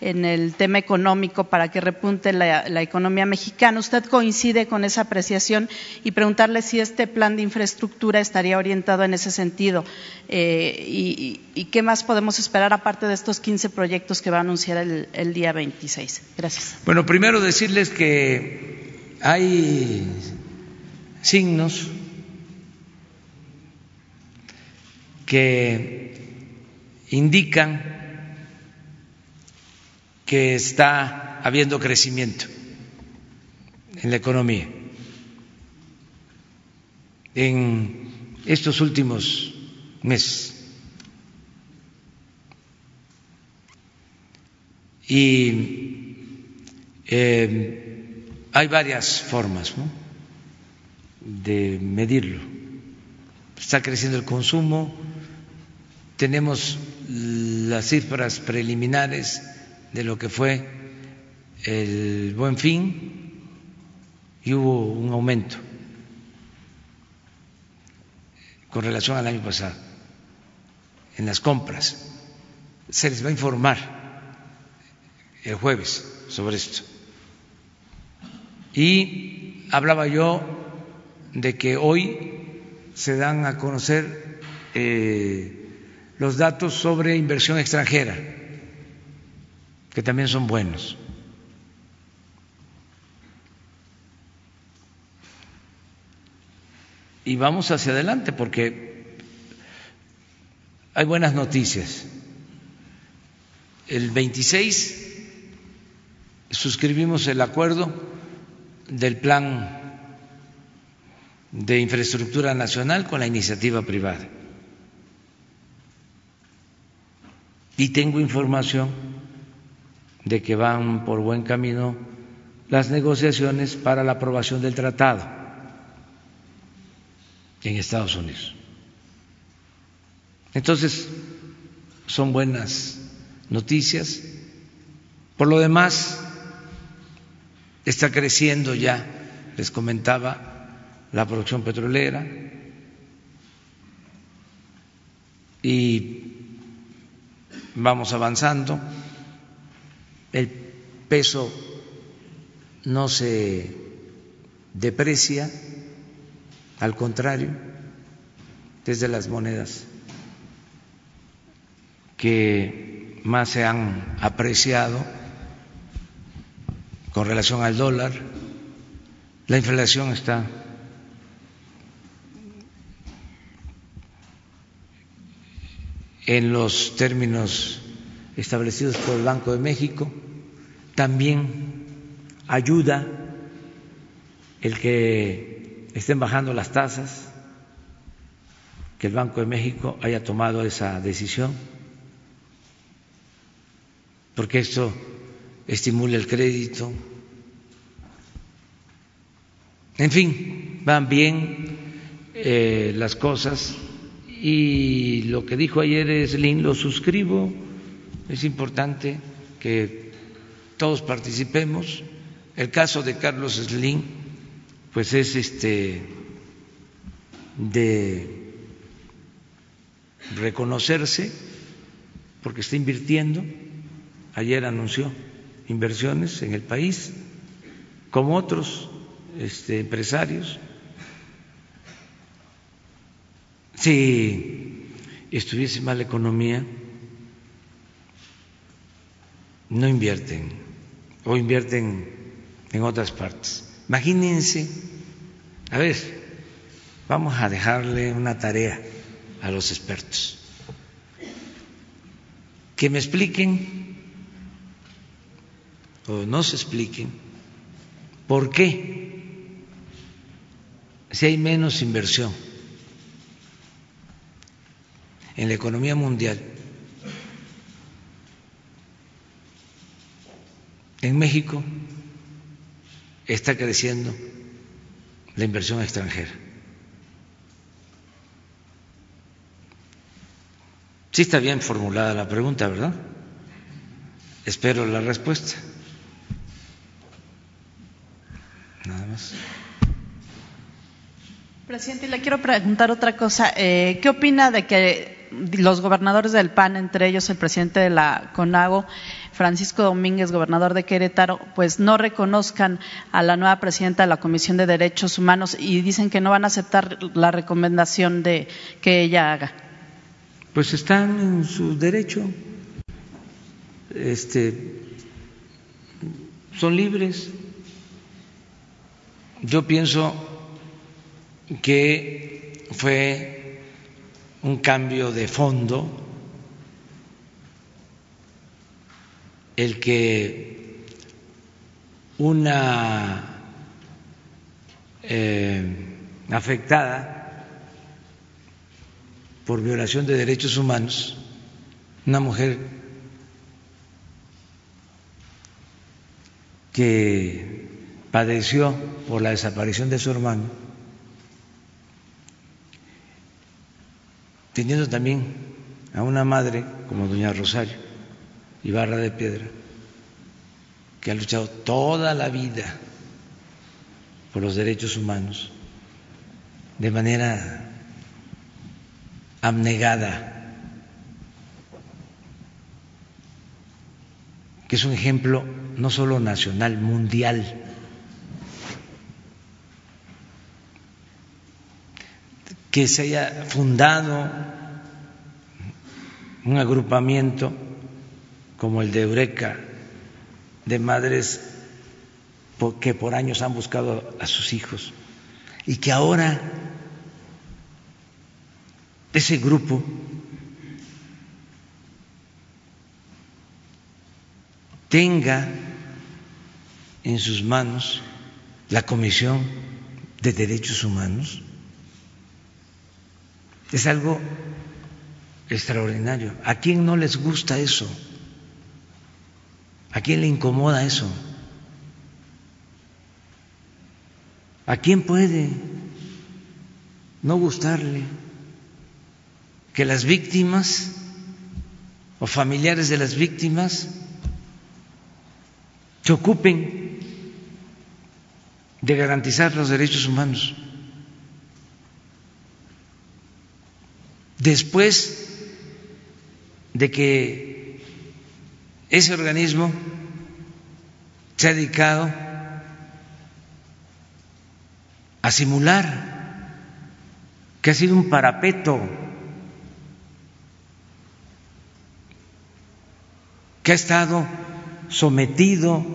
en el tema económico para que repunte la, economía mexicana. ¿Usted coincide con esa apreciación? Y preguntarle si este plan de infraestructura estaría orientado en ese sentido. Eh, y, qué más podemos esperar aparte de estos 15 proyectos que va a anunciar el, el día 26? Gracias. Bueno, primero decirles que hay signos que indican que está habiendo crecimiento en la economía. En estos últimos meses. Y eh, hay varias formas de medirlo. Está creciendo el consumo, tenemos las cifras preliminares de lo que fue el buen fin y hubo un aumento con relación al año pasado en las compras. Se les va a informar el jueves sobre esto. Y hablaba yo de que hoy se dan a conocer eh, los datos sobre inversión extranjera, que también son buenos. Y vamos hacia adelante porque hay buenas noticias. El 26 suscribimos el acuerdo del plan de infraestructura nacional con la iniciativa privada. Y tengo información de que van por buen camino las negociaciones para la aprobación del tratado en Estados Unidos. Entonces, son buenas noticias. Por lo demás, está creciendo ya, les comentaba, la producción petrolera y vamos avanzando. El peso no se deprecia, al contrario, desde las monedas que más se han apreciado con relación al dólar. La inflación está en los términos establecidos por el Banco de México. También ayuda el que estén bajando las tasas, que el Banco de México haya tomado esa decisión, porque esto estimula el crédito. En fin, van bien eh, las cosas y lo que dijo ayer Slim lo suscribo. Es importante que todos participemos. El caso de Carlos Slim, pues es este de reconocerse porque está invirtiendo. Ayer anunció inversiones en el país, como otros este, empresarios. Si estuviese mal la economía, no invierten o invierten en otras partes. Imagínense, a ver, vamos a dejarle una tarea a los expertos, que me expliquen o nos expliquen por qué si hay menos inversión en la economía mundial, en México está creciendo la inversión extranjera. Sí está bien formulada la pregunta, ¿verdad? Espero la respuesta. Nada más. Presidente, le quiero preguntar otra cosa. Eh, ¿Qué opina de que los gobernadores del PAN, entre ellos el presidente de la CONAGO, Francisco Domínguez, gobernador de Querétaro, pues no reconozcan a la nueva presidenta de la Comisión de Derechos Humanos y dicen que no van a aceptar la recomendación de que ella haga? Pues están en su derecho. Este, son libres yo pienso que fue un cambio de fondo el que una eh, afectada por violación de derechos humanos, una mujer que padeció por la desaparición de su hermano, teniendo también a una madre como doña Rosario Ibarra de Piedra, que ha luchado toda la vida por los derechos humanos de manera abnegada, que es un ejemplo no solo nacional, mundial. Que se haya fundado un agrupamiento como el de Eureka, de madres que por años han buscado a sus hijos y que ahora ese grupo tenga en sus manos la Comisión de Derechos Humanos es algo extraordinario. ¿A quién no les gusta eso? ¿A quién le incomoda eso? ¿A quién puede no gustarle que las víctimas o familiares de las víctimas se ocupen de garantizar los derechos humanos? Después de que ese organismo se ha dedicado a simular que ha sido un parapeto, que ha estado sometido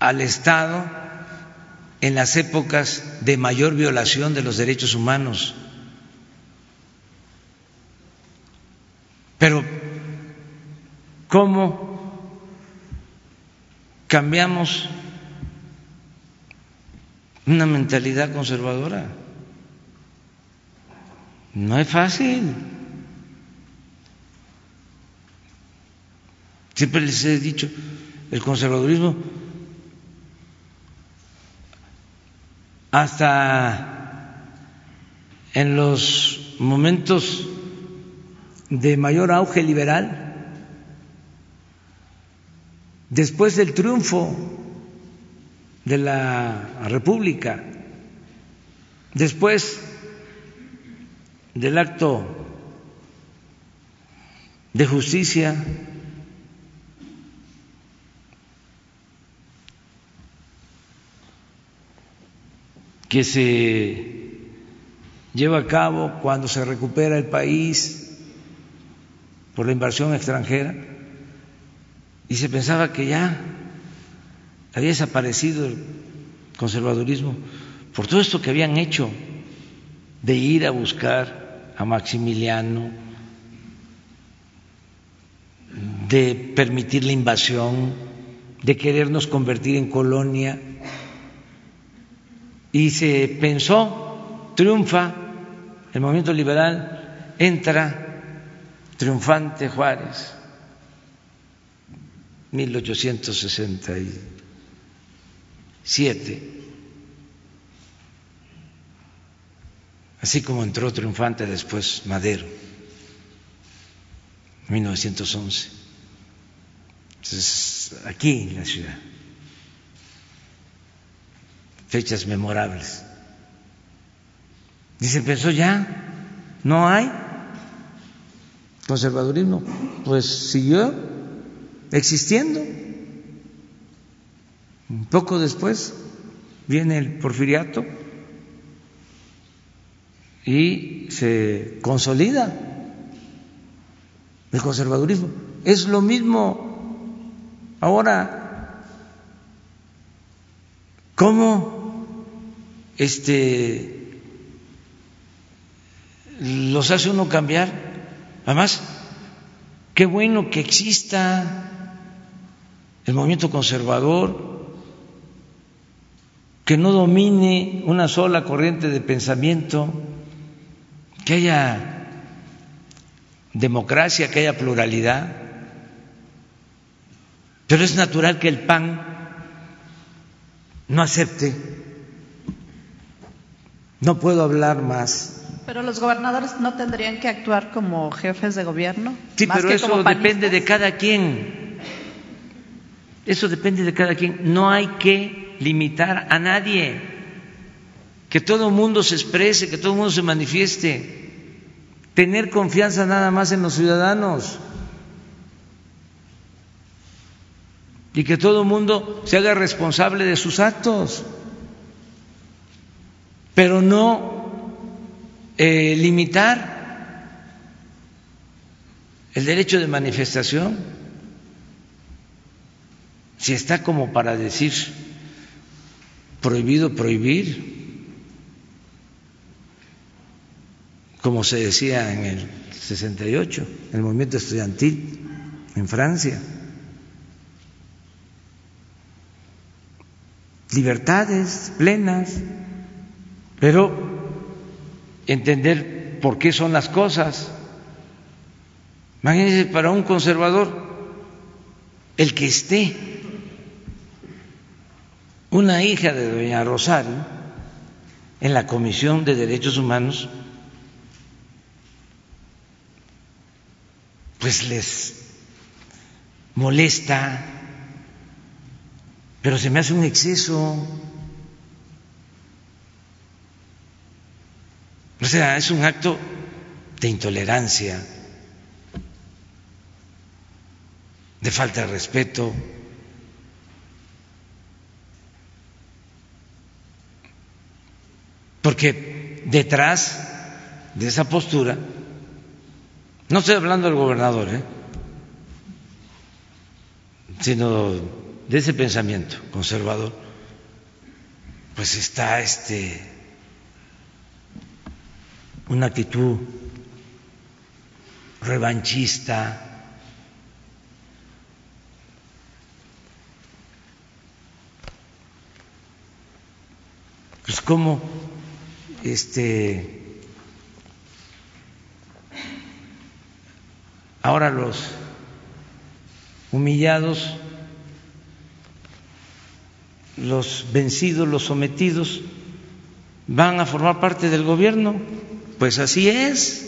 al Estado en las épocas de mayor violación de los derechos humanos. Pero, ¿cómo cambiamos una mentalidad conservadora? No es fácil. Siempre les he dicho, el conservadurismo hasta en los momentos de mayor auge liberal, después del triunfo de la República, después del acto de justicia que se lleva a cabo cuando se recupera el país por la inversión extranjera y se pensaba que ya había desaparecido el conservadurismo por todo esto que habían hecho de ir a buscar a Maximiliano, de permitir la invasión, de querernos convertir en colonia. Y se pensó, triunfa el movimiento liberal, entra triunfante Juárez, 1867, así como entró triunfante después Madero, 1911. Entonces, aquí en la ciudad, fechas memorables. Dice, pensó ya, no hay conservadurismo, pues siguió existiendo. Poco después viene el porfiriato y se consolida el conservadurismo. Es lo mismo ahora. ¿Cómo este, los hace uno cambiar? Además, qué bueno que exista el movimiento conservador, que no domine una sola corriente de pensamiento, que haya democracia, que haya pluralidad. Pero es natural que el PAN no acepte. No puedo hablar más. Pero los gobernadores no tendrían que actuar como jefes de gobierno. Sí, más pero que eso como depende de cada quien. Eso depende de cada quien. No hay que limitar a nadie. Que todo el mundo se exprese, que todo el mundo se manifieste. Tener confianza nada más en los ciudadanos. Y que todo el mundo se haga responsable de sus actos. Pero no eh, limitar el derecho de manifestación. Si está como para decir prohibido prohibir, como se decía en el 68, en el movimiento estudiantil en Francia. Libertades plenas, pero entender por qué son las cosas. Imagínense para un conservador el que esté una hija de doña Rosario en la Comisión de Derechos Humanos, pues les molesta, pero se me hace un exceso. O sea, es un acto de intolerancia, de falta de respeto. Porque detrás de esa postura, no estoy hablando del gobernador, ¿eh? sino de ese pensamiento conservador, pues está este una actitud revanchista, pues como este ahora los humillados, los vencidos, los sometidos van a formar parte del gobierno. Pues así es,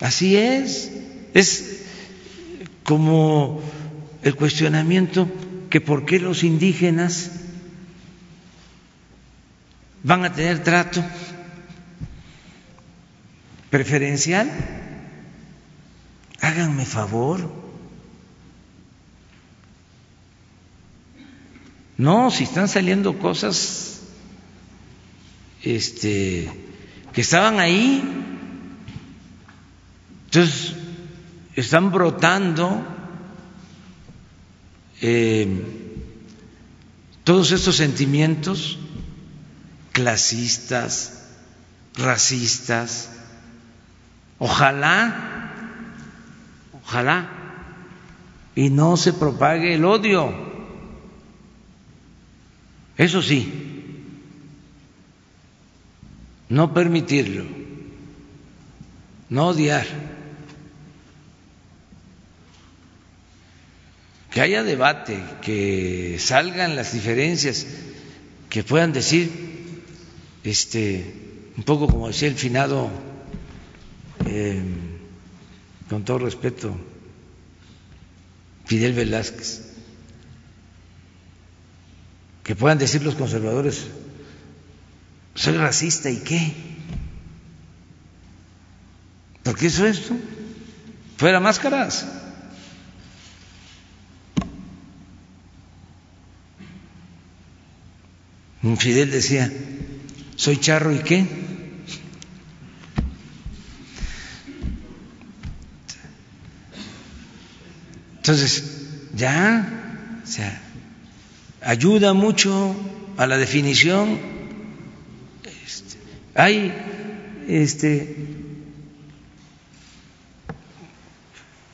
así es. Es como el cuestionamiento que por qué los indígenas van a tener trato preferencial. Háganme favor. No, si están saliendo cosas este, que estaban ahí, entonces están brotando eh, todos estos sentimientos clasistas, racistas. Ojalá, ojalá, y no se propague el odio. Eso sí, no permitirlo, no odiar. Que haya debate, que salgan las diferencias, que puedan decir, este, un poco como decía el finado, eh, con todo respeto, Fidel Velázquez, que puedan decir los conservadores, soy racista y qué, porque eso es fuera máscaras. Fidel decía, soy charro y qué. Entonces, ya, o sea, ayuda mucho a la definición. Hay este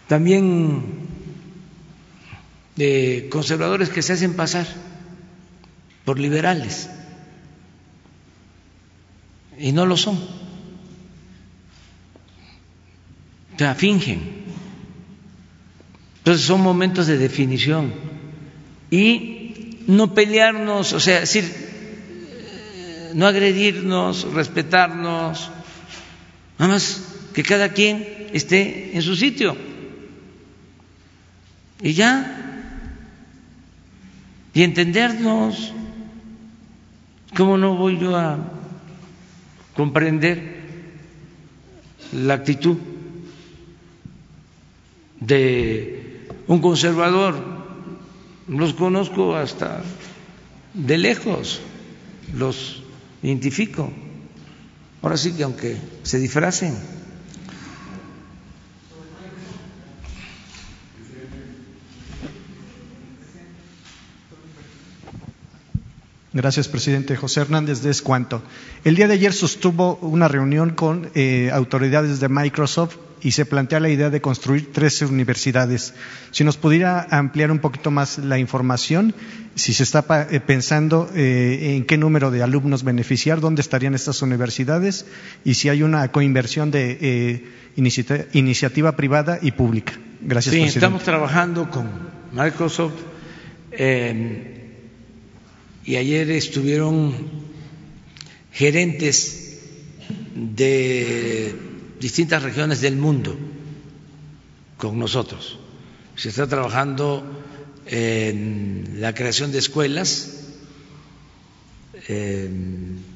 también de conservadores que se hacen pasar por liberales y no lo son. O sea, fingen. Entonces son momentos de definición y no pelearnos, o sea, decir, no agredirnos, respetarnos, nada más que cada quien esté en su sitio. Y ya, y entendernos. ¿Cómo no voy yo a comprender la actitud de un conservador? Los conozco hasta de lejos, los identifico. Ahora sí que aunque se disfracen. Gracias, presidente. José Hernández de Escuanto. El día de ayer sostuvo una reunión con eh, autoridades de Microsoft y se plantea la idea de construir 13 universidades. Si nos pudiera ampliar un poquito más la información, si se está eh, pensando eh, en qué número de alumnos beneficiar, dónde estarían estas universidades y si hay una coinversión de iniciativa, privada y pública. Gracias, sí, presidente. Estamos trabajando con Microsoft y ayer estuvieron gerentes de distintas regiones del mundo con nosotros. Se está trabajando en la creación de escuelas eh,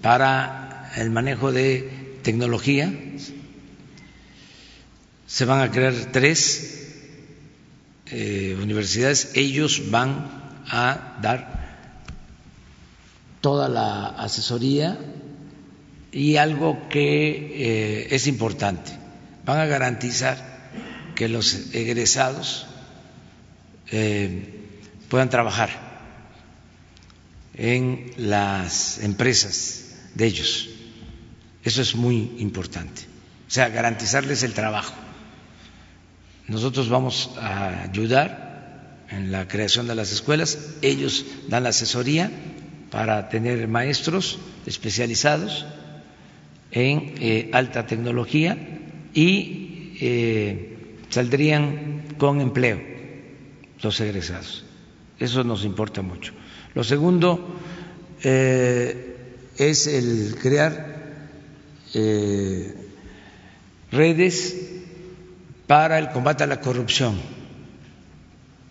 para el manejo de tecnología. Se van a crear tres eh, universidades. Ellos van a dar toda la asesoría y algo que eh, es importante, van a garantizar que los egresados eh, puedan trabajar en las empresas de ellos. Eso es muy importante. O sea, garantizarles el trabajo. Nosotros vamos a ayudar en la creación de las escuelas, ellos dan la asesoría para tener maestros especializados en eh, alta tecnología y eh, saldrían con empleo los egresados. Eso nos importa mucho. Lo segundo eh, es el crear redes para el combate a la corrupción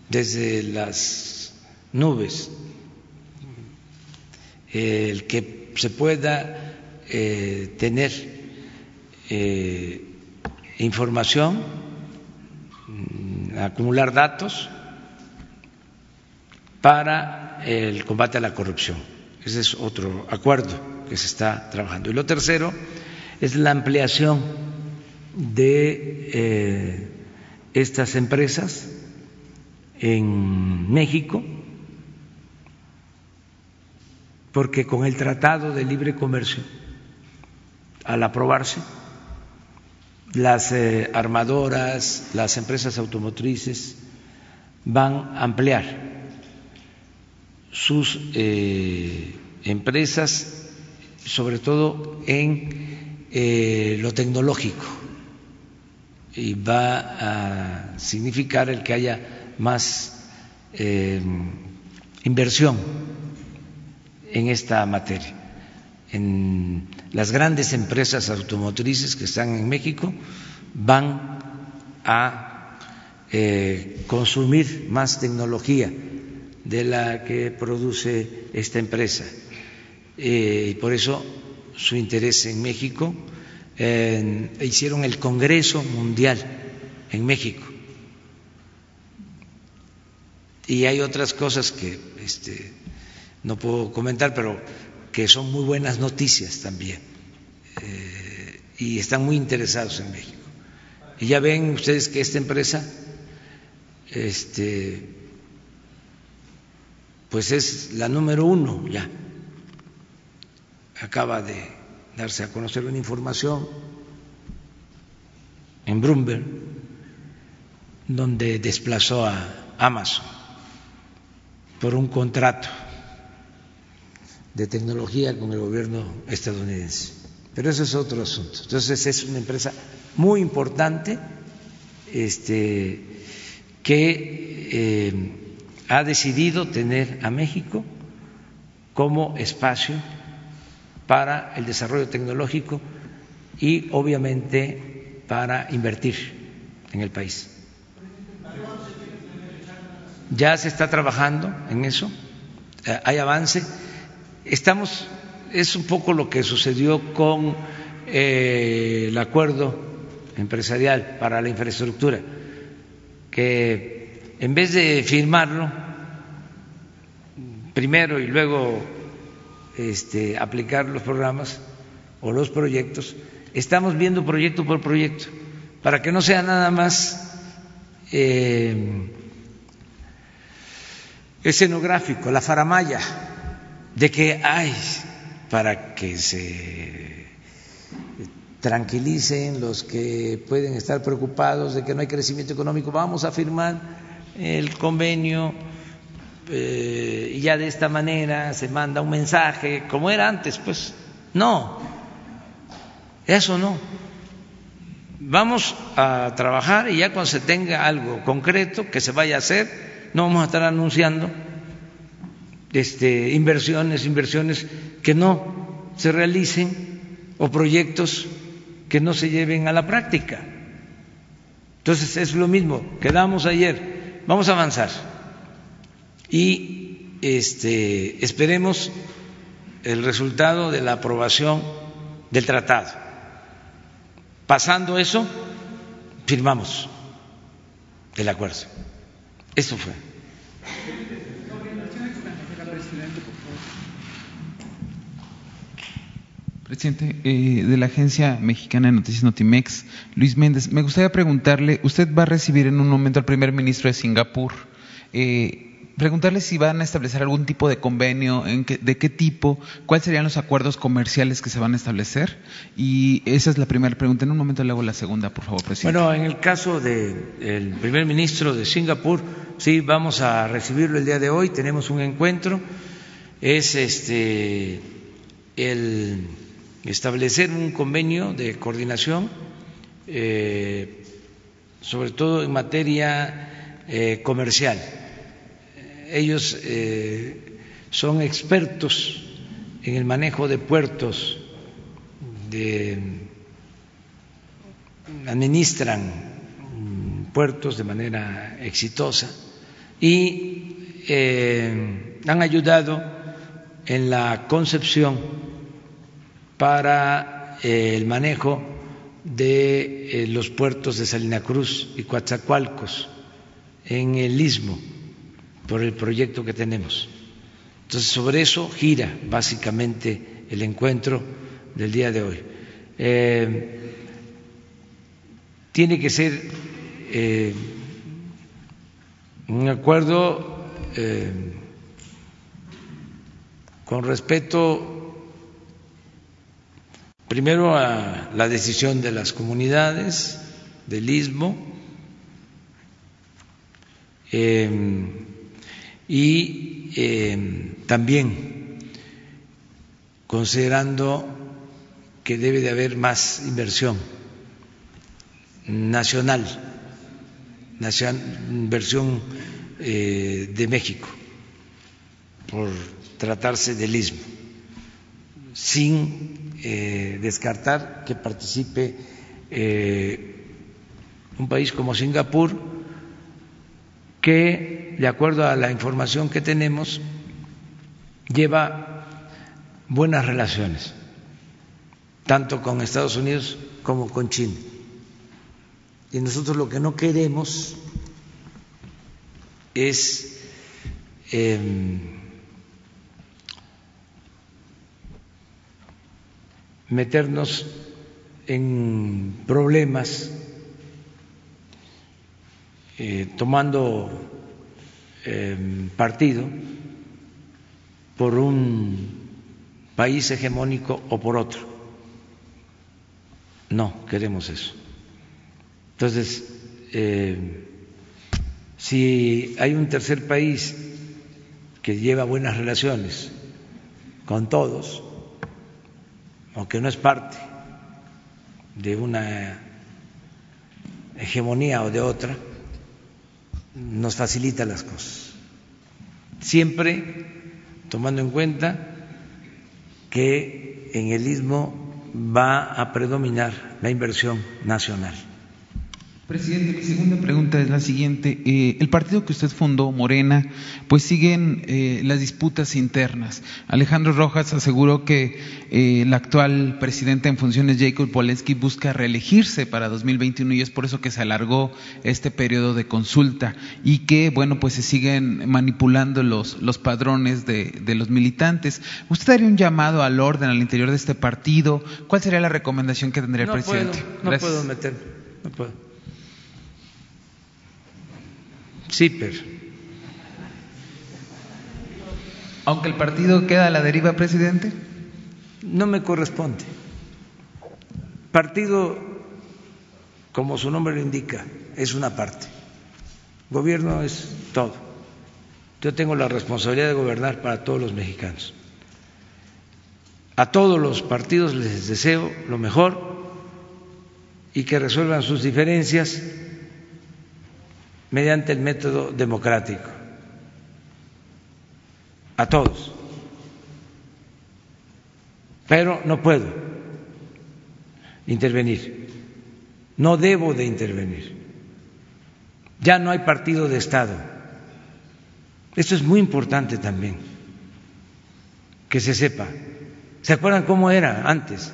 desde las nubes el que se pueda eh, tener eh, información, mm, acumular datos para el combate a la corrupción. Ese es otro acuerdo que se está trabajando. Y lo tercero es la ampliación de eh, estas empresas en México porque con el Tratado de Libre Comercio, al aprobarse, las eh, armadoras, las empresas automotrices van a ampliar sus eh, empresas, sobre todo en eh, lo tecnológico, y va a significar el que haya más inversión en esta materia. En las grandes empresas automotrices que están en México van a eh, consumir más tecnología de la que produce esta empresa. Eh, y por eso su interés en México. hicieron el Congreso Mundial en México. Y hay otras cosas que este, no puedo comentar, pero que son muy buenas noticias también eh, y están muy interesados en México. Y ya ven ustedes que esta empresa, este, pues es la número uno ya. Acaba de darse a conocer una información en Bloomberg donde desplazó a Amazon por un contrato de tecnología con el gobierno estadounidense. Pero ese es otro asunto. Entonces es una empresa muy importante este, que eh, ha decidido tener a México como espacio para el desarrollo tecnológico y obviamente para invertir en el país. Ya se está trabajando en eso, eh, hay avance. Estamos, es un poco lo que sucedió con eh, el acuerdo empresarial para la infraestructura, que en vez de firmarlo primero y luego este, aplicar los programas o los proyectos, estamos viendo proyecto por proyecto, para que no sea nada más eh, escenográfico, la faramaya, de que hay para que se tranquilicen los que pueden estar preocupados de que no hay crecimiento económico, vamos a firmar el convenio eh, y ya de esta manera se manda un mensaje, como era antes, pues no, eso no. Vamos a trabajar y ya cuando se tenga algo concreto que se vaya a hacer, no vamos a estar anunciando este, inversiones, inversiones que no se realicen o proyectos que no se lleven a la práctica. Entonces es lo mismo, quedamos ayer, vamos a avanzar y este, esperemos el resultado de la aprobación del tratado. Pasando eso, firmamos el acuerdo. Eso fue. Presidente, eh, de la Agencia Mexicana de Noticias Notimex, Luis Méndez, me gustaría preguntarle, usted va a recibir en un momento al primer ministro de Singapur. Eh, preguntarle si van a establecer algún tipo de convenio, en de qué tipo, cuáles serían los acuerdos comerciales que se van a establecer. Y esa es la primera pregunta. En un momento le hago la segunda, por favor, presidente. Bueno, en el caso del primer ministro de Singapur, sí, vamos a recibirlo el día de hoy. Tenemos un encuentro. Es este el establecer un convenio de coordinación, eh, sobre todo en materia eh, comercial. Ellos eh, son expertos en el manejo de puertos, de, administran puertos de manera exitosa y han ayudado en la concepción para eh, el manejo de eh, los puertos de Salina Cruz y Coatzacoalcos en el istmo por el proyecto que tenemos. Entonces, sobre eso gira básicamente el encuentro del día de hoy. Eh, tiene que ser un acuerdo con respeto primero a la decisión de las comunidades del istmo em, y em, también considerando que debe de haber más inversión nacional, inversión eh, de México por tratarse del istmo, sin eh, descartar que participe eh, un país como Singapur, que, de acuerdo a la información que tenemos, lleva buenas relaciones, tanto con Estados Unidos como con China. Y nosotros lo que no queremos es em, meternos en problemas eh, tomando em, partido por un país hegemónico o por otro. No queremos eso. Entonces, eh, si hay un tercer país que lleva buenas relaciones con todos, aunque no es parte de una hegemonía o de otra, nos facilita las cosas. Siempre tomando en cuenta que en el istmo va a predominar la inversión nacional. Presidente, mi segunda pregunta es la siguiente. Eh, el partido que usted fundó, Morena, pues siguen eh, las disputas internas. Alejandro Rojas aseguró que eh, el actual presidente en funciones, Jacob Polensky, busca reelegirse para 2021 y es por eso que se alargó este periodo de consulta y que, bueno, pues se siguen manipulando los, los padrones de, de los militantes. ¿Usted haría un llamado al orden al interior de este partido? ¿Cuál sería la recomendación que tendría el no presidente? Puedo, no puedo meterme, no puedo. Sí, pero. Aunque el partido queda a la deriva, presidente. No me corresponde. Partido, como su nombre lo indica, es una parte. Gobierno es todo. Yo tengo la responsabilidad de gobernar para todos los mexicanos. A todos los partidos les deseo lo mejor y que resuelvan sus diferencias mediante el método democrático. A todos. Pero no puedo intervenir. No debo de intervenir. Ya no hay partido de Estado. Esto es muy importante también, que se sepa. ¿Se acuerdan cómo era antes?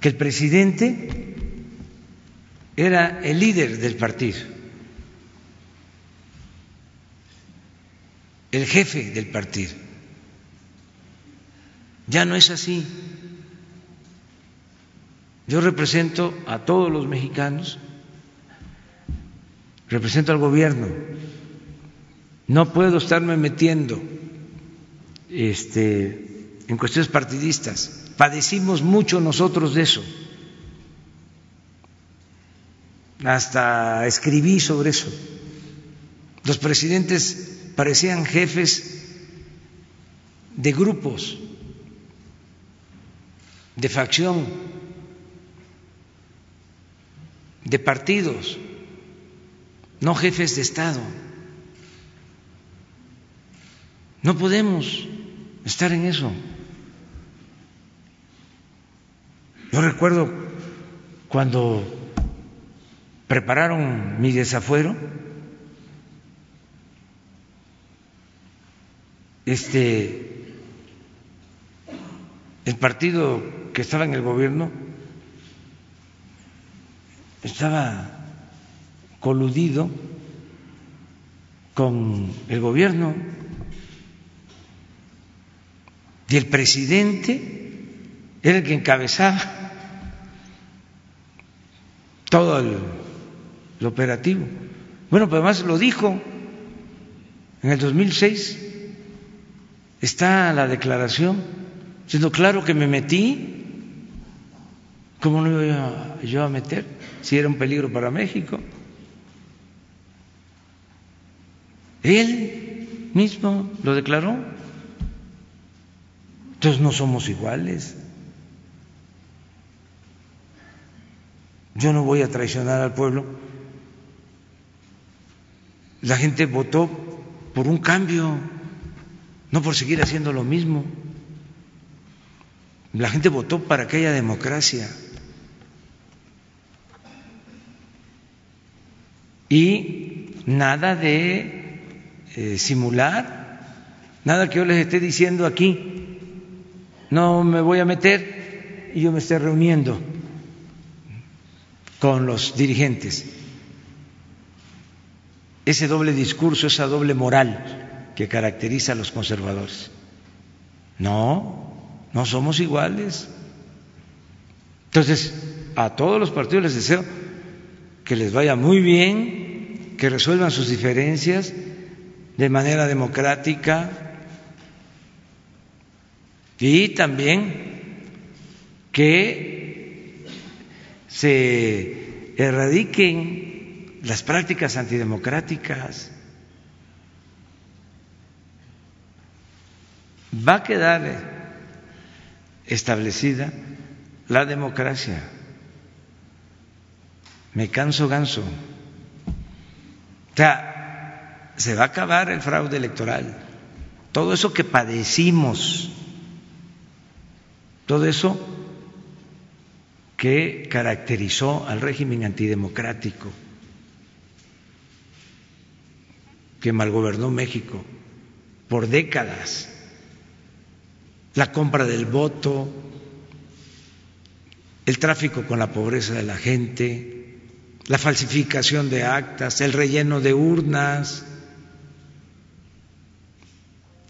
Que el presidente era el líder del partido el jefe del partido. Ya no es así. Yo represento a todos los mexicanos, represento al gobierno. No puedo estarme metiendo este, en cuestiones partidistas. Padecimos mucho nosotros de eso. Hasta escribí sobre eso. Los presidentes parecían jefes de grupos, de facción, de partidos, no jefes de Estado. No podemos estar en eso. Yo recuerdo cuando prepararon mi desafuero, este el partido que estaba en el gobierno estaba coludido con el gobierno y el presidente era el que encabezaba todo el, operativo. Bueno, pues además lo dijo en el 2006 está la declaración, siendo claro que me metí, ¿cómo no iba yo a meter si era un peligro para México? Él mismo lo declaró. Entonces no somos iguales. Yo no voy a traicionar al pueblo. La gente votó por un cambio no por seguir haciendo lo mismo. La gente votó para que haya democracia. Y nada de eh, simular, nada que yo les esté diciendo aquí, no me voy a meter y yo me esté reuniendo con los dirigentes. Ese doble discurso, esa doble moral que caracteriza a los conservadores. No, no somos iguales. Entonces, a todos los partidos les deseo que les vaya muy bien, que resuelvan sus diferencias de manera democrática y también que se erradiquen las prácticas antidemocráticas. Va a quedar establecida la democracia. Me canso ganso. O sea, se va a acabar el fraude electoral. Todo eso que padecimos, todo eso que caracterizó al régimen antidemocrático, que malgobernó México por décadas, la compra del voto, el tráfico con la pobreza de la gente, la falsificación de actas, el relleno de urnas,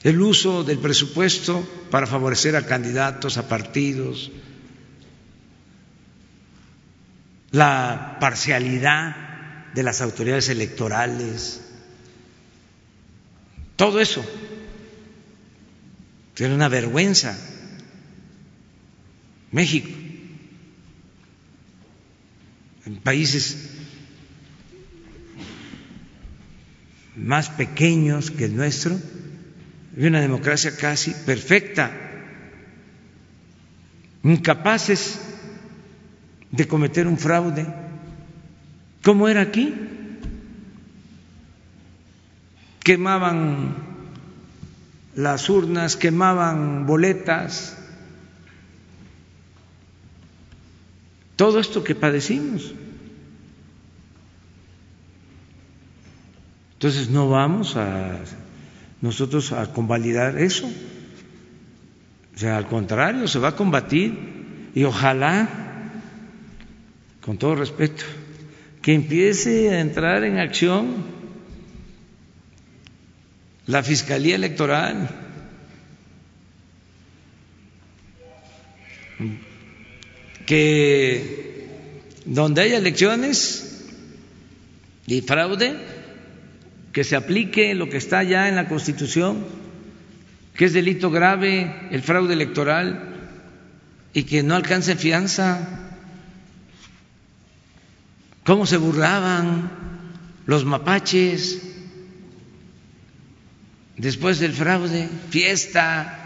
el uso del presupuesto para favorecer a candidatos, a partidos, la parcialidad de las autoridades electorales, todo eso. Era una vergüenza. México, en países más pequeños que el nuestro, había una democracia casi perfecta, incapaces de cometer un fraude. ¿Cómo era aquí? Quemaban las urnas, quemaban boletas, todo esto que padecimos. Entonces no vamos a nosotros a convalidar eso. O sea, al contrario, se va a combatir y ojalá, con todo respeto, que empiece a entrar en acción la Fiscalía Electoral, que donde haya elecciones y fraude, que se aplique lo que está ya en la Constitución, que es delito grave el fraude electoral y que no alcance fianza. ¿Cómo se burlaban los mapaches después del fraude? Fiesta.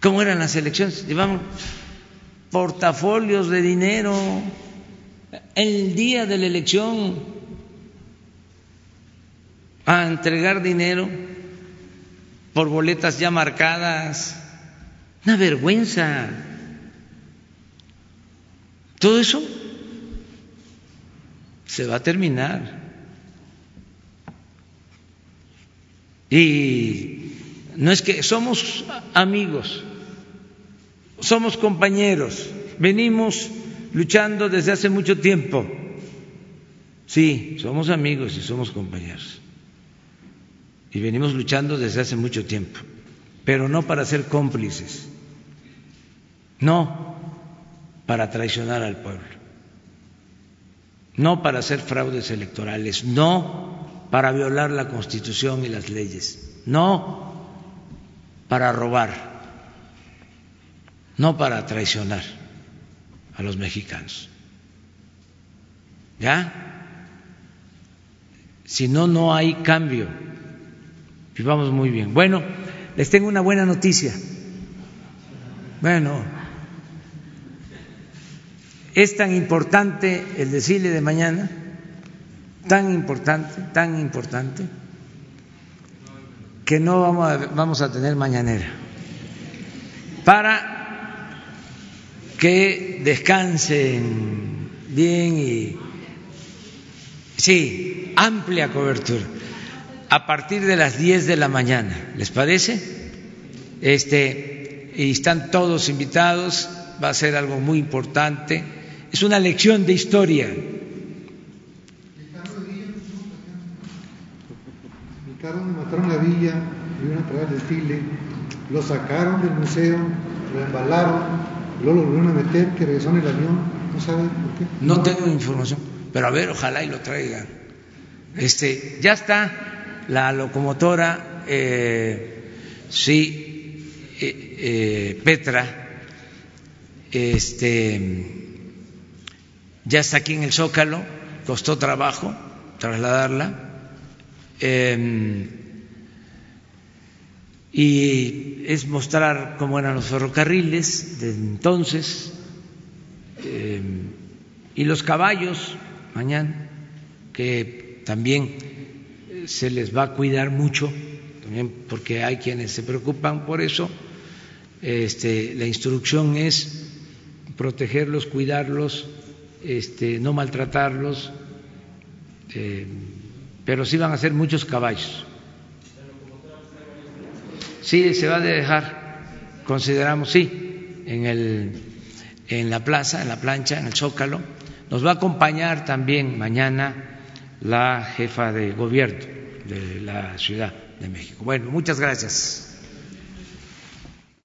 ¿Cómo eran las elecciones? Llevaban portafolios de dinero el día de la elección a entregar dinero por boletas ya marcadas. Una vergüenza. Todo eso se va a terminar. Y no es que somos amigos, somos compañeros, venimos luchando desde hace mucho tiempo. Sí, somos amigos y somos compañeros y venimos luchando desde hace mucho tiempo, pero no para ser cómplices, no para traicionar al pueblo, no para hacer fraudes electorales, no para violar la Constitución y las leyes, no para robar, no para traicionar a los mexicanos. ¿Ya? Si no, no hay cambio y vamos muy bien. Bueno, les tengo una buena noticia. Bueno, es tan importante el desfile de mañana, tan importante, tan importante, que no vamos a, vamos a tener mañanera. Para que descansen bien y sí, amplia cobertura a partir de las 10 de la mañana. ¿Les parece? Este, y están todos invitados, va a ser algo muy importante. Es una lección de historia. Mataron la villa, iban a traer el desfile, lo sacaron del museo, lo embalaron, luego lo volvieron a meter, que regresó en el avión, no saben por qué. No tengo información, pero a ver, ojalá y lo traigan. Este, ya está la locomotora, eh, sí, eh, eh, Petra, este, ya está aquí en el Zócalo, costó trabajo trasladarla. Em, y es mostrar cómo eran los ferrocarriles de entonces em, y los caballos mañana que también eh, se les va a cuidar mucho, también porque hay quienes se preocupan por eso. Este, la instrucción es protegerlos, cuidarlos, este, no maltratarlos, eh, pero sí van a ser muchos caballos. Sí, se va a dejar, consideramos, sí, en, el, en la plaza, en la plancha, en el zócalo. Nos va a acompañar también mañana la jefa de gobierno de la Ciudad de México. Bueno, muchas gracias.